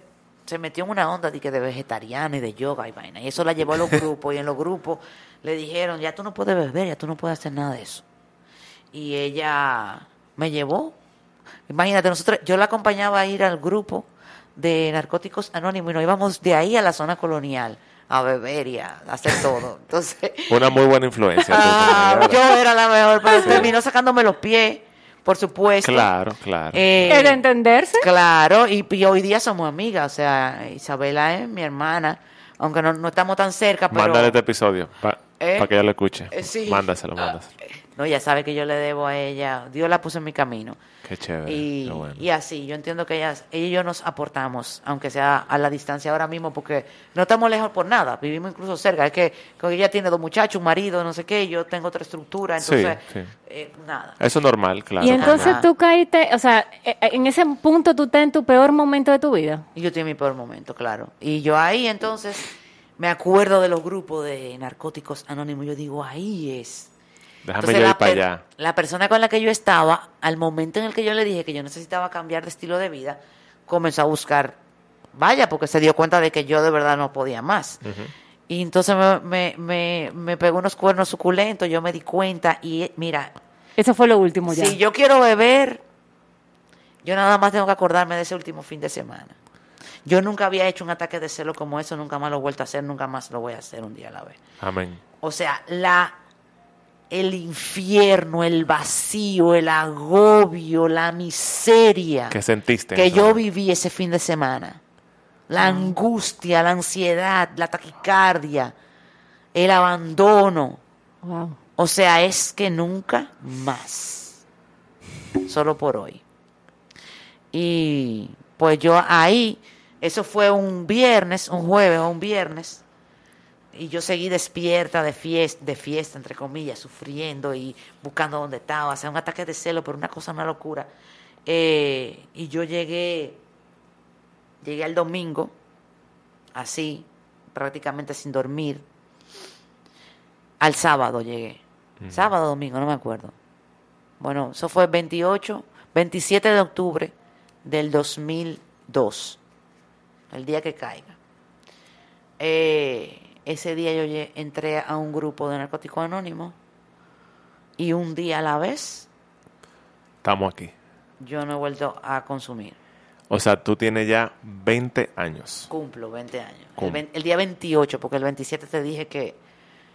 se metió en una onda de, que de vegetariana y de yoga y vaina. Y eso la llevó a los grupos, y en los grupos le dijeron, ya tú no puedes beber, ya tú no puedes hacer nada de eso. Y ella me llevó. Imagínate, nosotros, yo la acompañaba a ir al grupo de narcóticos anónimos y nos íbamos de ahí a la zona colonial a beber y a hacer todo. Entonces, Una muy buena influencia. ah, yo era la mejor, pero Sí. terminó sacándome los pies, por supuesto. Claro, claro. Eh, ¿Es de entenderse? Claro, y, y hoy día somos amigas, o sea, Isabela es mi hermana, aunque no, no estamos tan cerca, pero... Mándale este episodio para ¿Eh? que ella lo escuche. Eh, sí. Mándaselo, mándaselo. No, ella sabe que yo le debo a ella. Dios la puso en mi camino. Qué chévere. Y, qué bueno. y así, yo entiendo que ellas, ella y yo nos aportamos, aunque sea a la distancia ahora mismo, porque no estamos lejos por nada, vivimos incluso cerca. Es que, que ella tiene dos muchachos, un marido, no sé qué, yo tengo otra estructura, entonces, sí. eh, nada. Eso es normal, claro. Y entonces tú caíste, o sea, eh, eh, en ese punto tú estás en tu peor momento de tu vida. Y yo tengo mi peor momento, claro. Y yo ahí entonces me acuerdo de los grupos de narcóticos anónimos, yo digo, ahí es. Déjame Entonces, yo ir la, para allá. la persona con la que yo estaba, al momento en el que yo le dije que yo necesitaba cambiar de estilo de vida, comenzó a buscar, vaya, porque se dio cuenta de que yo de verdad no podía más. Y entonces me, me, me, me pegó unos cuernos suculentos, yo me di cuenta y mira, Eso fue lo último ya. si yo quiero beber, yo nada más tengo que acordarme de ese último fin de semana. Yo nunca había hecho un ataque de celo como eso, nunca más lo he vuelto a hacer, nunca más lo voy a hacer un día a la vez. Amén. O sea, la el infierno, el vacío, el agobio, la miseria ¿Qué sentiste? en que yo viví ese fin de semana. La angustia, la ansiedad, la taquicardia, el abandono. Wow. O sea, es que nunca más. Solo por hoy. Y pues yo ahí, eso fue un viernes, un jueves o un viernes, y yo seguí despierta de fiesta, de fiesta, entre comillas, sufriendo y buscando dónde estaba, o sea, un ataque de celo, pero una cosa, una locura. Eh, y yo llegué, llegué el domingo, así, prácticamente sin dormir. Al sábado llegué. Sábado, domingo, no me acuerdo. Bueno, eso fue 28, 27 de octubre del 2002, el día que caiga. Eh, ese día yo entré a un grupo de narcóticos anónimos y un día a la vez Estamos aquí. yo no he vuelto a consumir. O sea, tú tienes ya 20 años. Cumplo 20 años. El día 28, porque el 27 te dije que,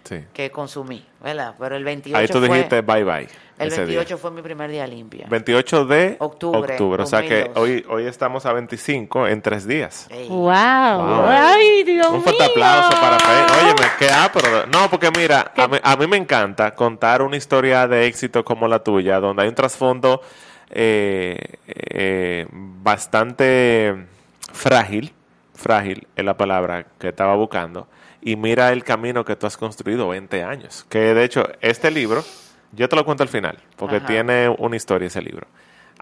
Sí. que consumí, ¿verdad? Pero el 28 Ahí tú fue, dijiste bye bye. el ese 28 día. fue mi primer día limpia. 28 de Octubre, O sea que 2002. hoy, hoy estamos a 25 en tres días. Ey. Wow. Wow. Ay, Dios Un fuerte mío. aplauso para Fe. Óyeme, qué ápero. No, porque mira, a mí, a mí me encanta contar una historia de éxito como la tuya, donde hay un trasfondo eh, eh, bastante frágil, frágil es la palabra que estaba buscando, y mira el camino que tú has construido 20 años. Que de hecho, este libro, yo te lo cuento al final, porque Ajá. tiene una historia ese libro.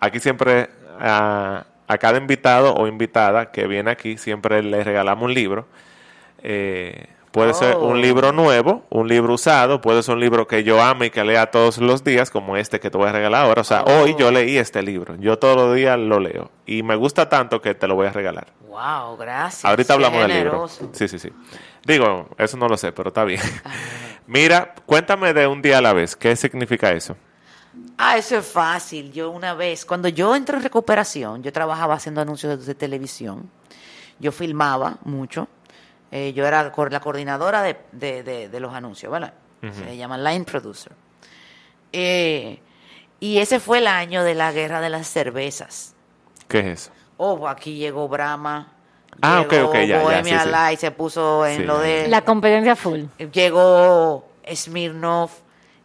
Aquí siempre a, a cada invitado o invitada que viene aquí, siempre le regalamos un libro. Eh, puede ser Oh. un libro nuevo, un libro usado, puede ser un libro que yo ame y que lea todos los días, como este que te voy a regalar ahora. O sea, Oh. hoy yo leí este libro, yo todos los días lo leo y me gusta tanto que te lo voy a regalar. Wow, gracias. Ahorita hablamos del libro. Sí, sí, sí. Digo, eso no lo sé, pero está bien. Mira, cuéntame de un día a la vez. ¿Qué significa eso? Ah, eso es fácil. Yo una vez, cuando yo entré en recuperación, yo trabajaba haciendo anuncios de televisión. Yo filmaba mucho. Eh, yo era la coordinadora de, de- de- de los anuncios, ¿verdad? Se llama Line Producer. Eh, y ese fue el año de la guerra de las cervezas. ¿Qué es eso? Oh, aquí llegó Brahma. Ah, ok, llegó ok, ya, ya, Bohemia sí, sí. Light se puso en Sí, lo de... La competencia full. llegó Smirnoff,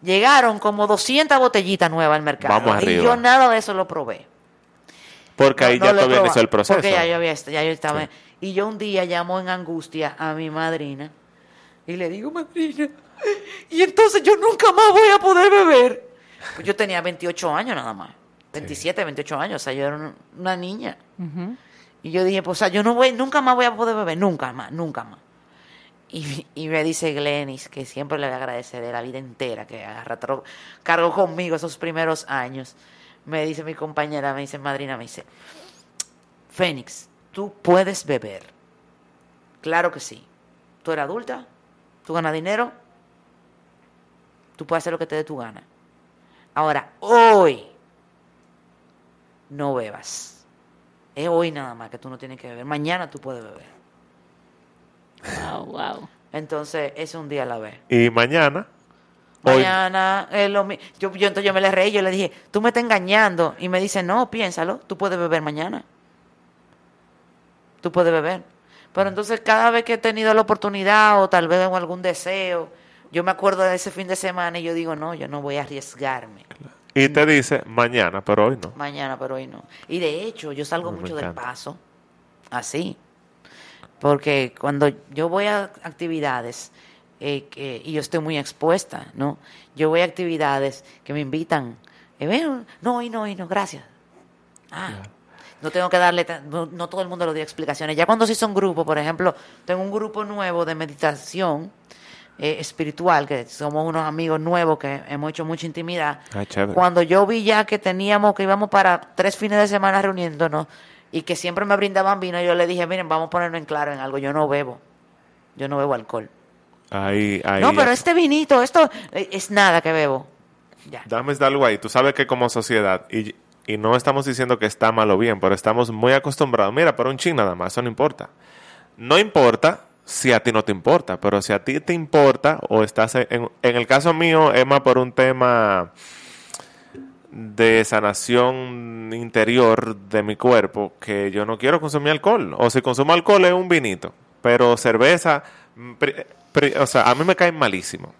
llegaron como 200 botellitas nuevas al mercado. Vamos y arriba. yo nada de eso lo probé. Porque ahí No- ya no todavía inició el proceso. Porque ya yo, había, ya yo estaba. Sí. Y yo un día llamo en angustia a mi madrina y le digo, madrina, y entonces yo nunca más voy a poder beber. Pues yo tenía 28 años nada más. 27, 28 años. O sea, yo era un- una niña. Y yo dije, pues, o sea, yo no voy, nunca más voy a poder beber, nunca más, nunca más. Y, y me dice Glenis, que siempre le voy a agradecer de la vida entera, que arrastró, cargó conmigo esos primeros años. Me dice mi compañera, me dice madrina, me dice, Fénix, tú puedes beber. Claro que sí. Tú eres adulta, tú ganas dinero, tú puedes hacer lo que te dé tu gana. Ahora, hoy, no bebas. Es hoy nada más que tú no tienes que beber. Mañana tú puedes beber. Wow, wow. Entonces, es un día a la vez. Y mañana, hoy, Mañana, es lo mi- yo, yo, entonces yo me le reí, yo le dije, tú me estás engañando. Y me dice, no, piénsalo, tú puedes beber mañana. Tú puedes beber. Pero entonces cada vez que he tenido la oportunidad o tal vez en algún deseo yo me acuerdo de ese fin de semana y yo digo, no, yo no voy a arriesgarme Y te dice mañana, pero hoy no. mañana, pero hoy no. Y de hecho, yo salgo me mucho del paso, así. Porque cuando yo voy a actividades, eh, y yo estoy muy expuesta, ¿no? Yo voy a actividades que me invitan. eh, no, hoy no, hoy no, gracias. Ah, no tengo que darle, no, no todo el mundo le dio explicaciones. Ya cuando sí son grupos, por ejemplo, tengo un grupo nuevo de meditación eh, espiritual, que somos unos amigos nuevos que hemos hecho mucha intimidad. Ah. Cuando yo vi ya que teníamos, que íbamos para tres fines de semana reuniéndonos y que siempre me brindaban vino, yo le dije, miren, vamos a ponernos en claro en algo, yo no bebo, yo no bebo alcohol. Ahí, ahí. no, pero este vinito, esto eh, es nada que bebo. Ya. Dame algo ahí. Tú sabes que como sociedad, y, y no estamos diciendo que está mal o bien, pero estamos muy acostumbrados. Mira, por un chin nada más, eso no importa. No importa si a ti no te importa, pero si a ti te importa o estás en, el caso mío, más por un tema de sanación interior de mi cuerpo que yo no quiero consumir alcohol. O si consumo alcohol es un vinito, pero cerveza, mm, o sea, a mí me cae malísimo.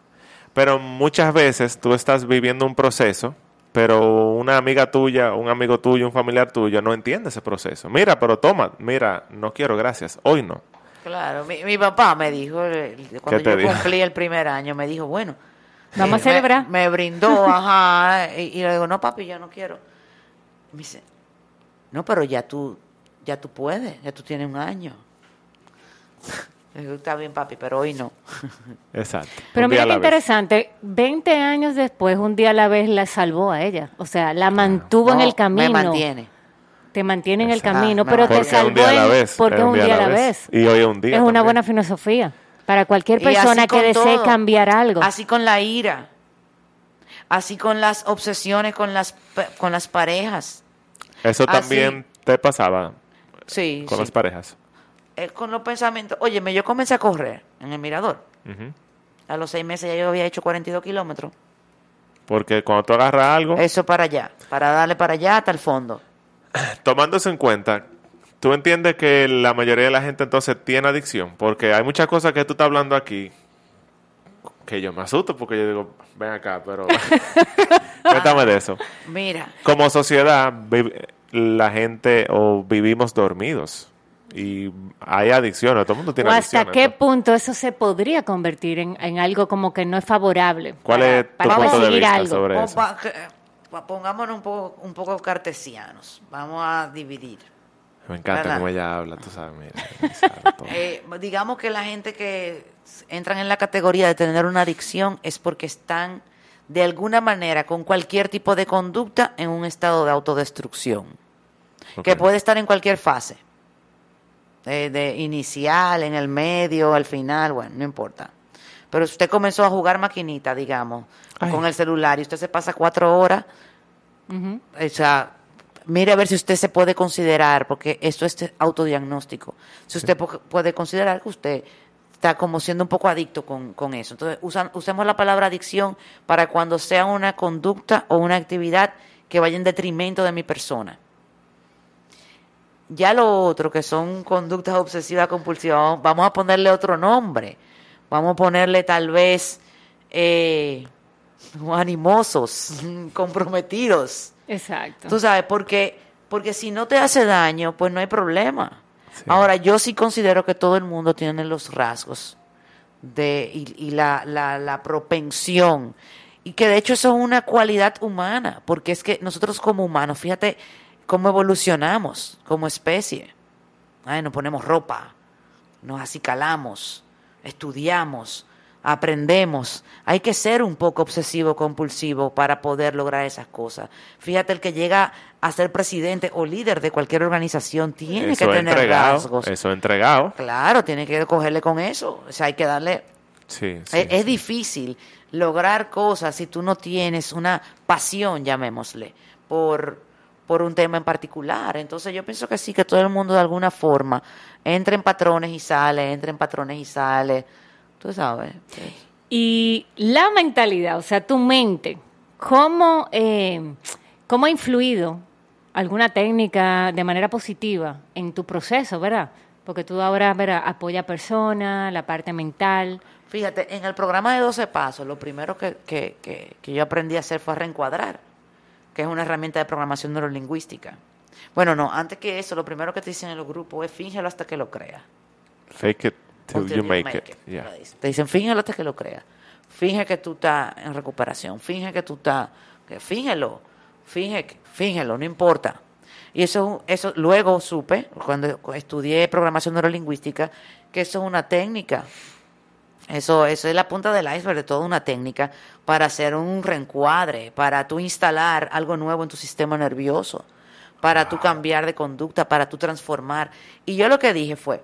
Pero muchas veces tú estás viviendo un proceso, pero una amiga tuya, un amigo tuyo, un familiar tuyo no entiende ese proceso. Mira, pero toma, mira, no quiero, gracias, hoy no. Claro, mi, mi papá me dijo, eh, cuando yo dijo? cumplí el primer año, me dijo, bueno, Vamos a celebrar. Me, brindó, ajá, y, y le digo, no, papi, yo no quiero. Me dice, no, pero ya tú, ya tú puedes, ya tú tienes un año. Está bien, papi, pero hoy no. Exacto. Pero Un mira qué la vez. interesante, 20 años después, un día a la vez la salvó a ella. O sea, la mantuvo en No, el camino. Me mantiene. Te mantiene en el camino, Me pero te Porque es un salvó día a la vez. porque es un día a la vez. Y hoy es un día. Es una buena filosofía para cualquier persona que desee todo. cambiar algo. Así con la ira. Así con las obsesiones con las, con las parejas. Eso Así. también te pasaba Sí, con sí. las parejas. Eh, con los pensamientos. Óyeme, yo comencé a correr en el mirador. A los seis meses ya yo había hecho 42 kilómetros. Porque cuando tú agarras algo, Eso para allá, para darle para allá hasta el fondo. tomando eso en cuenta, tú entiendes que la mayoría de la gente entonces tiene adicción. Porque hay muchas cosas que tú estás hablando aquí que yo me asusto porque yo digo, ven acá, pero cuéntame de eso. Mira, Como sociedad, la gente o vivimos dormidos y hay adicciones, todo el mundo tiene ¿O hasta qué punto eso se podría convertir en, en algo como que no es favorable? ¿Cuál para- es tu para punto de conseguir vista algo? sobre eso? pa- que- pa- pongámonos un poco, un poco cartesianos. Vamos a dividir. Me encanta ¿Verdad? cómo ella habla, tú sabes, mira. Eh, digamos que la gente que entran en la categoría de tener una adicción es porque están de alguna manera con cualquier tipo de conducta en un estado de autodestrucción. que puede estar en cualquier fase. De, de inicial, en el medio, al final, bueno, no importa. Pero si usted comenzó a jugar maquinita, digamos, Ay. con el celular y usted se pasa cuatro horas, o sea, mire a ver si usted se puede considerar, porque esto es autodiagnóstico. Si usted puede considerar que usted está como siendo un poco adicto con, con eso. Entonces, usan- usemos la palabra adicción para cuando sea una conducta o una actividad que vaya en detrimento de mi persona. Ya lo otro, que son conductas obsesivas compulsivas, vamos a ponerle otro nombre. Vamos a ponerle tal vez eh, animosos, comprometidos. Exacto. Tú sabes, porque, porque si no te hace daño, pues no hay problema. Sí. Ahora, yo sí considero que todo el mundo tiene los rasgos de, y, y la, la, la propensión. Y que de hecho eso es una cualidad humana, porque es que nosotros como humanos, fíjate cómo evolucionamos como especie. Ay, nos ponemos ropa, nos acicalamos, estudiamos, aprendemos. Hay que ser un poco obsesivo compulsivo para poder lograr esas cosas. Fíjate, el que llega a ser presidente o líder de cualquier organización tiene eso que tener rasgos. Eso entregado. Claro, tiene que cogerle con eso. O sea, hay que darle Sí, sí, es, es difícil lograr cosas si tú no tienes una pasión, llamémosle, por, por un tema en particular. Entonces yo pienso que sí, que todo el mundo de alguna forma entra en patrones y sale, entra en patrones y sale. Tú sabes. pues. Y la mentalidad, o sea, tu mente, ¿cómo, eh, cómo ha influido alguna técnica de manera positiva en tu proceso, verdad? Porque tú ahora, ¿verdad? Apoya a personas, la parte mental. Fíjate, en el programa de 12 pasos, lo primero que, que, que, que yo aprendí a hacer fue a reencuadrar, que es una herramienta de programación neurolingüística. Bueno, no, antes que eso, lo primero que te dicen en los grupos es fíngelo hasta que lo creas. Fake it till you make it. Te Yeah. dicen. Te dicen, fíngelo hasta que lo creas. Finge que tú estás en recuperación. Finge que tú estás. Fíngelo. Finge, fíngelo, no importa. Y eso, eso luego supe, cuando estudié programación neurolingüística, que eso es una técnica. Eso, eso es la punta del iceberg de toda una técnica para hacer un reencuadre, para tú instalar algo nuevo en tu sistema nervioso, para tú cambiar de conducta, para tú transformar. Y yo lo que dije fue,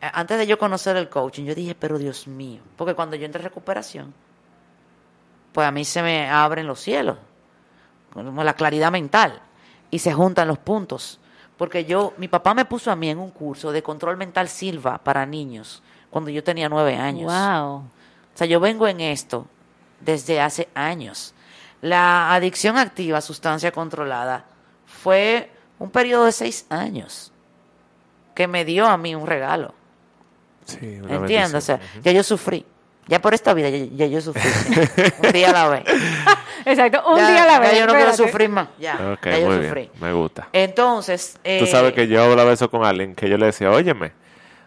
eh, antes de yo conocer el coaching, yo dije, pero Dios mío, porque cuando yo entré en recuperación, pues a mí se me abren los cielos, como la claridad mental, y se juntan los puntos. Porque yo, mi papá me puso a mí en un curso de control mental Silva para niños cuando yo tenía nueve años. Wow. O sea, yo vengo en esto desde hace años. La adicción activa a sustancia controlada fue un periodo de seis años que me dio a mí un regalo. Sí, una ¿Entiendes? O sea, bendición. ya yo sufrí. Ya por esta vida, ya, ya yo sufrí. un día a la vez. Exacto, un Ya- día a la ya vez. yo no quiero sufrir más. Ya, Ok, ya yo muy sufrí. bien. Me gusta. Entonces, Tú eh, sabes que yo hablaba eso con alguien, que yo le decía, óyeme,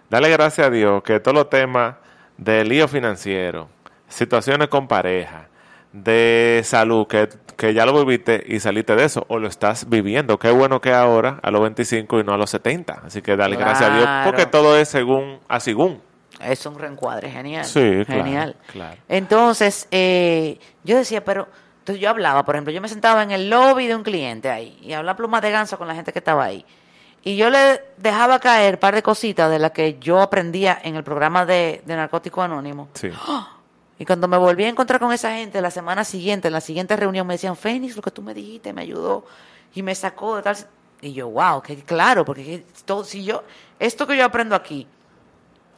dale gracias a Dios que todos los temas de lío financiero, situaciones con pareja, de salud, que, que ya lo viviste y saliste de eso, o lo estás viviendo. Qué bueno que ahora, a los 25 y no a los 70. Así que dale gracias a Dios, porque todo es según, a según. es un reencuadre genial. Sí, claro, Genial. claro. Entonces, eh, yo decía, pero, entonces yo hablaba, por ejemplo, yo me sentaba en el lobby de un cliente ahí y hablaba plumas de ganso con la gente que estaba ahí. Y yo le dejaba caer un par de cositas de las que yo aprendía en el programa de, de Narcótico Anónimo. Sí. Y cuando me volví a encontrar con esa gente la semana siguiente, en la siguiente reunión, me decían, Fénix, lo que tú me dijiste me ayudó y me sacó de tal. Y yo, wow, que claro, porque que todo, si yo, esto que yo aprendo aquí,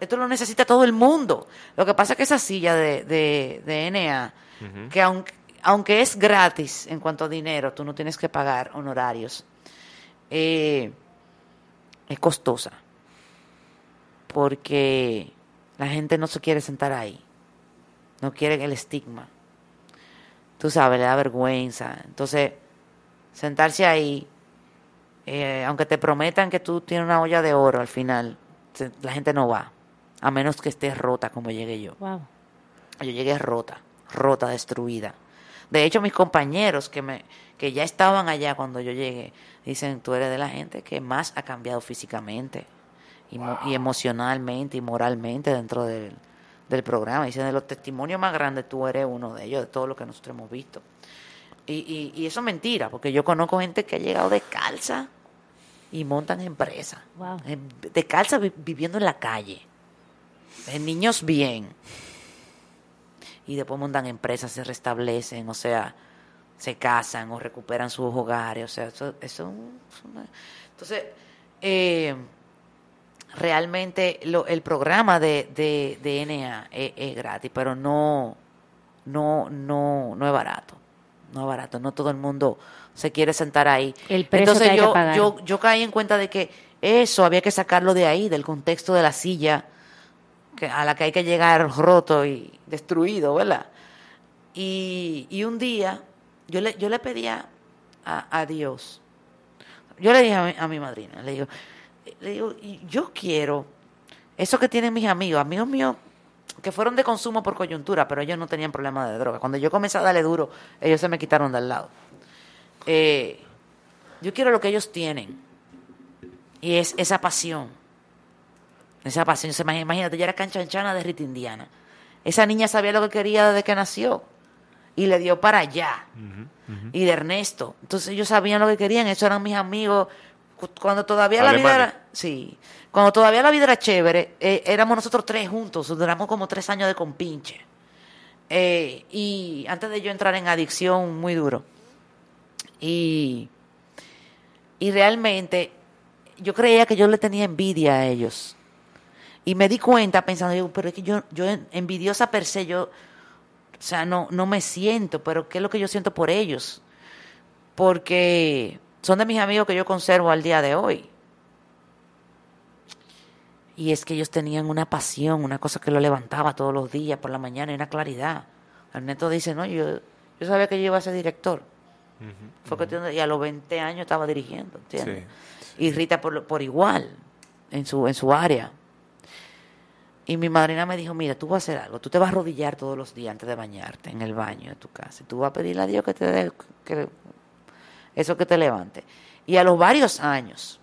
esto lo necesita todo el mundo. Lo que pasa es que esa silla de, de, de NA, que aunque, aunque es gratis en cuanto a dinero, tú no tienes que pagar honorarios, eh, es costosa. Porque la gente no se quiere sentar ahí. No quiere el estigma. Tú sabes, le da vergüenza. Entonces, sentarse ahí, eh, aunque te prometan que tú tienes una olla de oro al final, se- la gente no va. A menos que estés rota como llegué yo. Wow. Yo llegué rota, rota, destruida. De hecho, mis compañeros que me que ya estaban allá cuando yo llegué, dicen, tú eres de la gente que más ha cambiado físicamente y, y emocionalmente y moralmente dentro del, del programa. Dicen, de los testimonios más grandes, tú eres uno de ellos, de todo lo que nosotros hemos visto. Y, y, y eso es mentira, porque yo conozco gente que ha llegado descalza y montan empresas. Wow. Eh, Descalza vi- viviendo en la calle. Eh, niños bien. Y después montan empresas, se restablecen, o sea, se casan o recuperan sus hogares. O sea, eso, eso Entonces, eh, realmente lo- el programa de, de, de NA es, es gratis, pero no, no, no, no es barato. No es barato, no todo el mundo se quiere sentar ahí. El precio Entonces que hay que yo, pagar. yo, yo caí en cuenta de que eso había que sacarlo de ahí, del contexto de la silla, que, a la que hay que llegar roto y destruido, ¿verdad? Y, y un día yo le, yo le pedía a, a Dios, yo le dije a mi, madrina, le digo, le digo, "Y yo quiero eso que tienen mis amigos, amigos míos que fueron de consumo por coyuntura, pero ellos no tenían problema de droga. Cuando yo comencé a darle duro, ellos se me quitaron de al lado. Eh, yo quiero lo que ellos tienen. Y es esa pasión. Esa pasión. Imagínate, yo era canchanchana de Rita Indiana. Esa niña sabía lo que quería desde que nació. Y le dio para allá. Y de Ernesto. Entonces ellos sabían lo que querían. Esos eran mis amigos. Cu- Cuando todavía la vida era... Sí. Cuando todavía la vida era chévere, eh, éramos nosotros tres juntos. Duramos como tres años de compinche. Eh, y antes de yo entrar en adicción muy duro. Y, y realmente yo creía que yo le tenía envidia a ellos. Y me di cuenta pensando, pero es que yo, yo en- envidiosa per se, yo, o sea, no, no me siento, pero ¿qué es lo que yo siento por ellos? Porque son de mis amigos que yo conservo al día de hoy. Y es que ellos tenían una pasión, una cosa que lo levantaba todos los días por la mañana y una claridad. Ernesto dice, no, yo, yo sabía que yo iba a ser director. Fue de- y a los 20 años estaba dirigiendo, ¿entiendes? Y Rita por, por igual, en su, en su área. Y mi madrina me dijo, mira, tú vas a hacer algo, tú te vas a arrodillar todos los días antes de bañarte en el baño de tu casa. Tú vas a pedirle a Dios que te dé que- eso que te levante. Y a los varios años,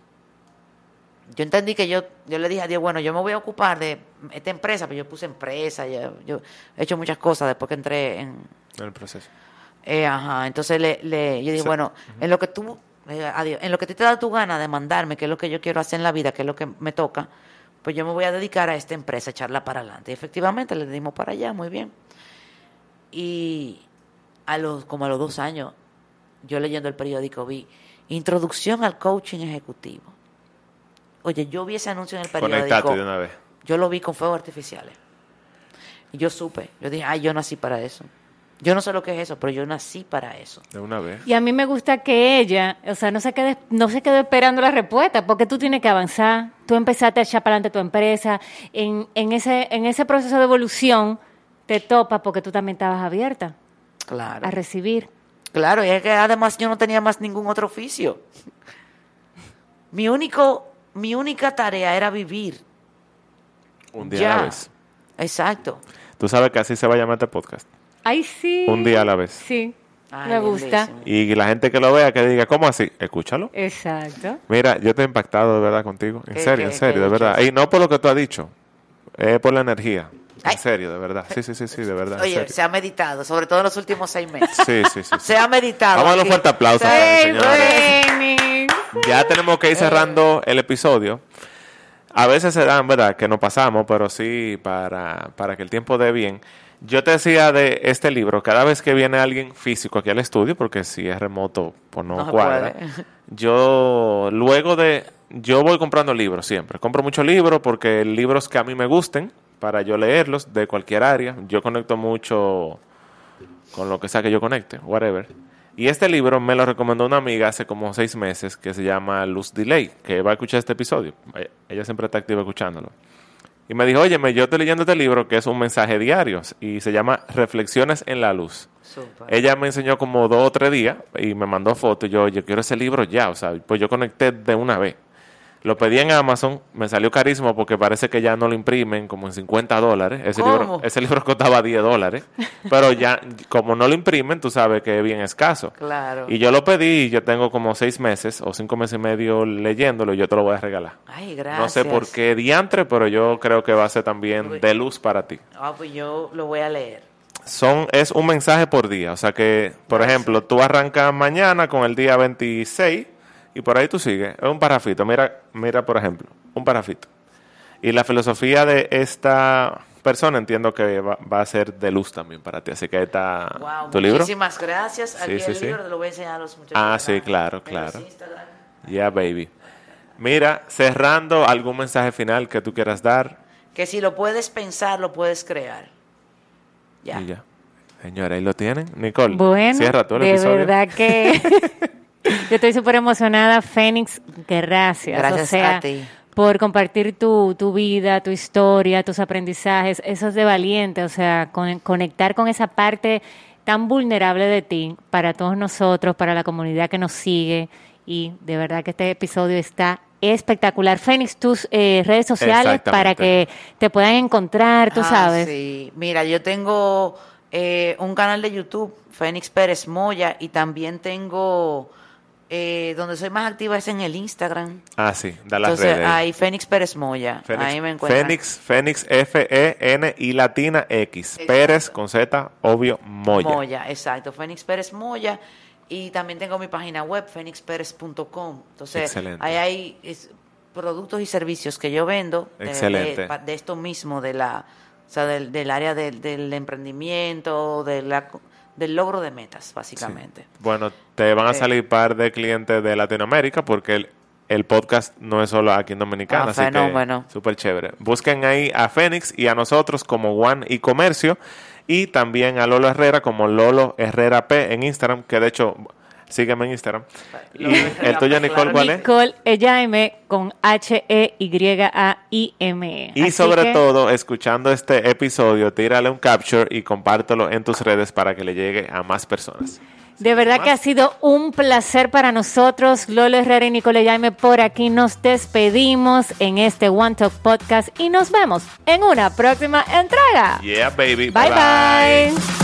yo entendí que yo, yo le dije a Dios, bueno, yo me voy a ocupar de esta empresa, pero yo puse empresa, yo he hecho muchas cosas después que entré en, el proceso. eh, ajá, entonces le, le- yo dije, bueno, en lo que tú, eh, adiós, en lo que te da tu gana de mandarme, que es lo que yo quiero hacer en la vida, que es lo que me toca, pues yo me voy a dedicar a esta empresa, a echarla para adelante. Y efectivamente le dimos para allá, muy bien. Y a los, como a los dos años, yo leyendo el periódico vi Introducción al Coaching Ejecutivo. Oye, yo vi ese anuncio en el periódico. Conectate de una vez. Yo lo vi con fuegos artificiales. Y yo supe. Yo dije, ay, yo nací para eso. Yo no sé lo que es eso, pero yo nací para eso. De una vez. Y a mí me gusta que ella, o sea, no se quede, no se quede esperando la respuesta, porque tú tienes que avanzar. Tú empezaste a echar para adelante tu empresa. En, en, ese, en ese proceso de evolución te topa porque tú también estabas abierta Claro. a recibir. Claro, y es que además yo no tenía más ningún otro oficio. Mi único, mi única tarea era vivir. Un día ya. a la vez. Exacto. Tú sabes que así se va a llamar este podcast. Ay, sí. Un día a la vez. Sí, Ay, me gusta. bellísimo. Y la gente que lo vea que diga, ¿cómo así? Escúchalo. Exacto. Mira, yo estoy impactado de verdad contigo. En serio, en serio, de verdad. Y no por lo que tú has dicho. Es por la energía. En serio, de verdad. Sí, sí, sí, sí, de verdad. Oye, se ha meditado, sobre todo en los últimos seis meses. Sí, sí, sí. sí. Se ha meditado. Vamos a darle un fuerte aplauso. Ya tenemos que ir cerrando el episodio. A veces se dan, ¿verdad? Que no pasamos, pero sí para, para que el tiempo dé bien. Yo te decía de este libro, cada vez que viene alguien físico aquí al estudio, porque si es remoto, pues no, No cuadra. Yo, luego de, yo voy comprando libros siempre. Compro muchos libros porque libros que a mí me gusten, para yo leerlos de cualquier área. Yo conecto mucho con lo que sea que yo conecte, whatever. Y este libro me lo recomendó una amiga hace como seis meses que se llama Luz Delay, que va a escuchar este episodio. Ella- Ella siempre está activa escuchándolo. Y me dijo, oye, yo estoy leyendo este libro que es un mensaje diario y se llama Reflexiones en la Luz. Ella me enseñó como dos o tres días y me mandó fotos. Yo, yo quiero ese libro ya, o sea, pues yo conecté de una vez. Lo pedí en Amazon, me salió carísimo porque parece que ya no lo imprimen como en 50 dólares. Ese ¿Cómo? libro, ese libro costaba 10 dólares. Pero ya, como no lo imprimen, tú sabes que es bien escaso. Claro. Y yo lo pedí y yo tengo como seis meses o cinco meses y medio leyéndolo y yo te lo voy a regalar. Ay, gracias. No sé por qué diantre, pero yo creo que va a ser también de luz para ti. Ah, pues yo lo voy a leer. Son, es un mensaje por día. O sea que, por ejemplo, tú arrancas mañana con el día 26 y por ahí tú sigues. Es un parrafito. Mira, mira, por ejemplo, un parrafito. Y la filosofía de esta persona entiendo que va, va a ser de luz también para ti. Así que ahí está Wow, tu libro. muchísimas gracias. Aquí Sí, sí, el sí. libro lo voy a enseñar a los muchachos. Ah, sí, claro, claro. Instagram. Yeah, baby. Mira, cerrando, algún mensaje final que tú quieras dar. Que si lo puedes pensar, lo puedes crear. Ya. Y ya. Señora, ahí lo tienen. Nicole, Bueno, cierra tú el de episodio. verdad que yo estoy súper emocionada, Fénix, gracias. Gracias o sea, a ti. por compartir tu, tu vida, tu historia, tus aprendizajes. Eso es de valiente, o sea, con- conectar con esa parte tan vulnerable de ti para todos nosotros, para la comunidad que nos sigue. Y de verdad que este episodio está espectacular. Fénix, tus eh, redes sociales para que te puedan encontrar, tú Ah, sabes. Sí, mira, yo tengo eh, un canal de YouTube, Fénix Pérez Moya, y también tengo, eh, donde soy más activa es en el Instagram. Ah, sí, da las Entonces, redes. ahí Fénix Pérez Moya, Fénix, ahí me encuentran. Fénix, Fénix, F-E-N y latina X. Pérez con Z, obvio, Moya. Moya, exacto, Fénix Pérez Moya. Y también tengo mi página web, fénixpérez.com. Entonces, Excelente. ahí hay es, productos y servicios que yo vendo de- Excelente. De, de esto mismo, de la, o sea, del, del área del, del emprendimiento, de la, del logro de metas, básicamente. Bueno, te van a Sí. salir par de clientes de Latinoamérica porque el, el podcast no es solo aquí en Dominicana, Ah, así fenómeno. que súper chévere. Busquen ahí a Fénix y a nosotros como One y Comercio y también a Lolo Herrera como Lolo Herrera P en Instagram, que de hecho Sígueme en Instagram. Lo Y el tuyo, Nicole, ¿cuál es? Nicole Eyaime con H-E-Y-A-I-M-E. Y Así sobre que- todo, escuchando este episodio, tírale un capture y compártelo en tus redes para que le llegue a más personas. De verdad que ha sido un placer para nosotros. Lolo Herrera y Nicole Jaime por aquí nos despedimos en este One Talk Podcast y nos vemos en una próxima entrega. Yeah, baby. Bye bye.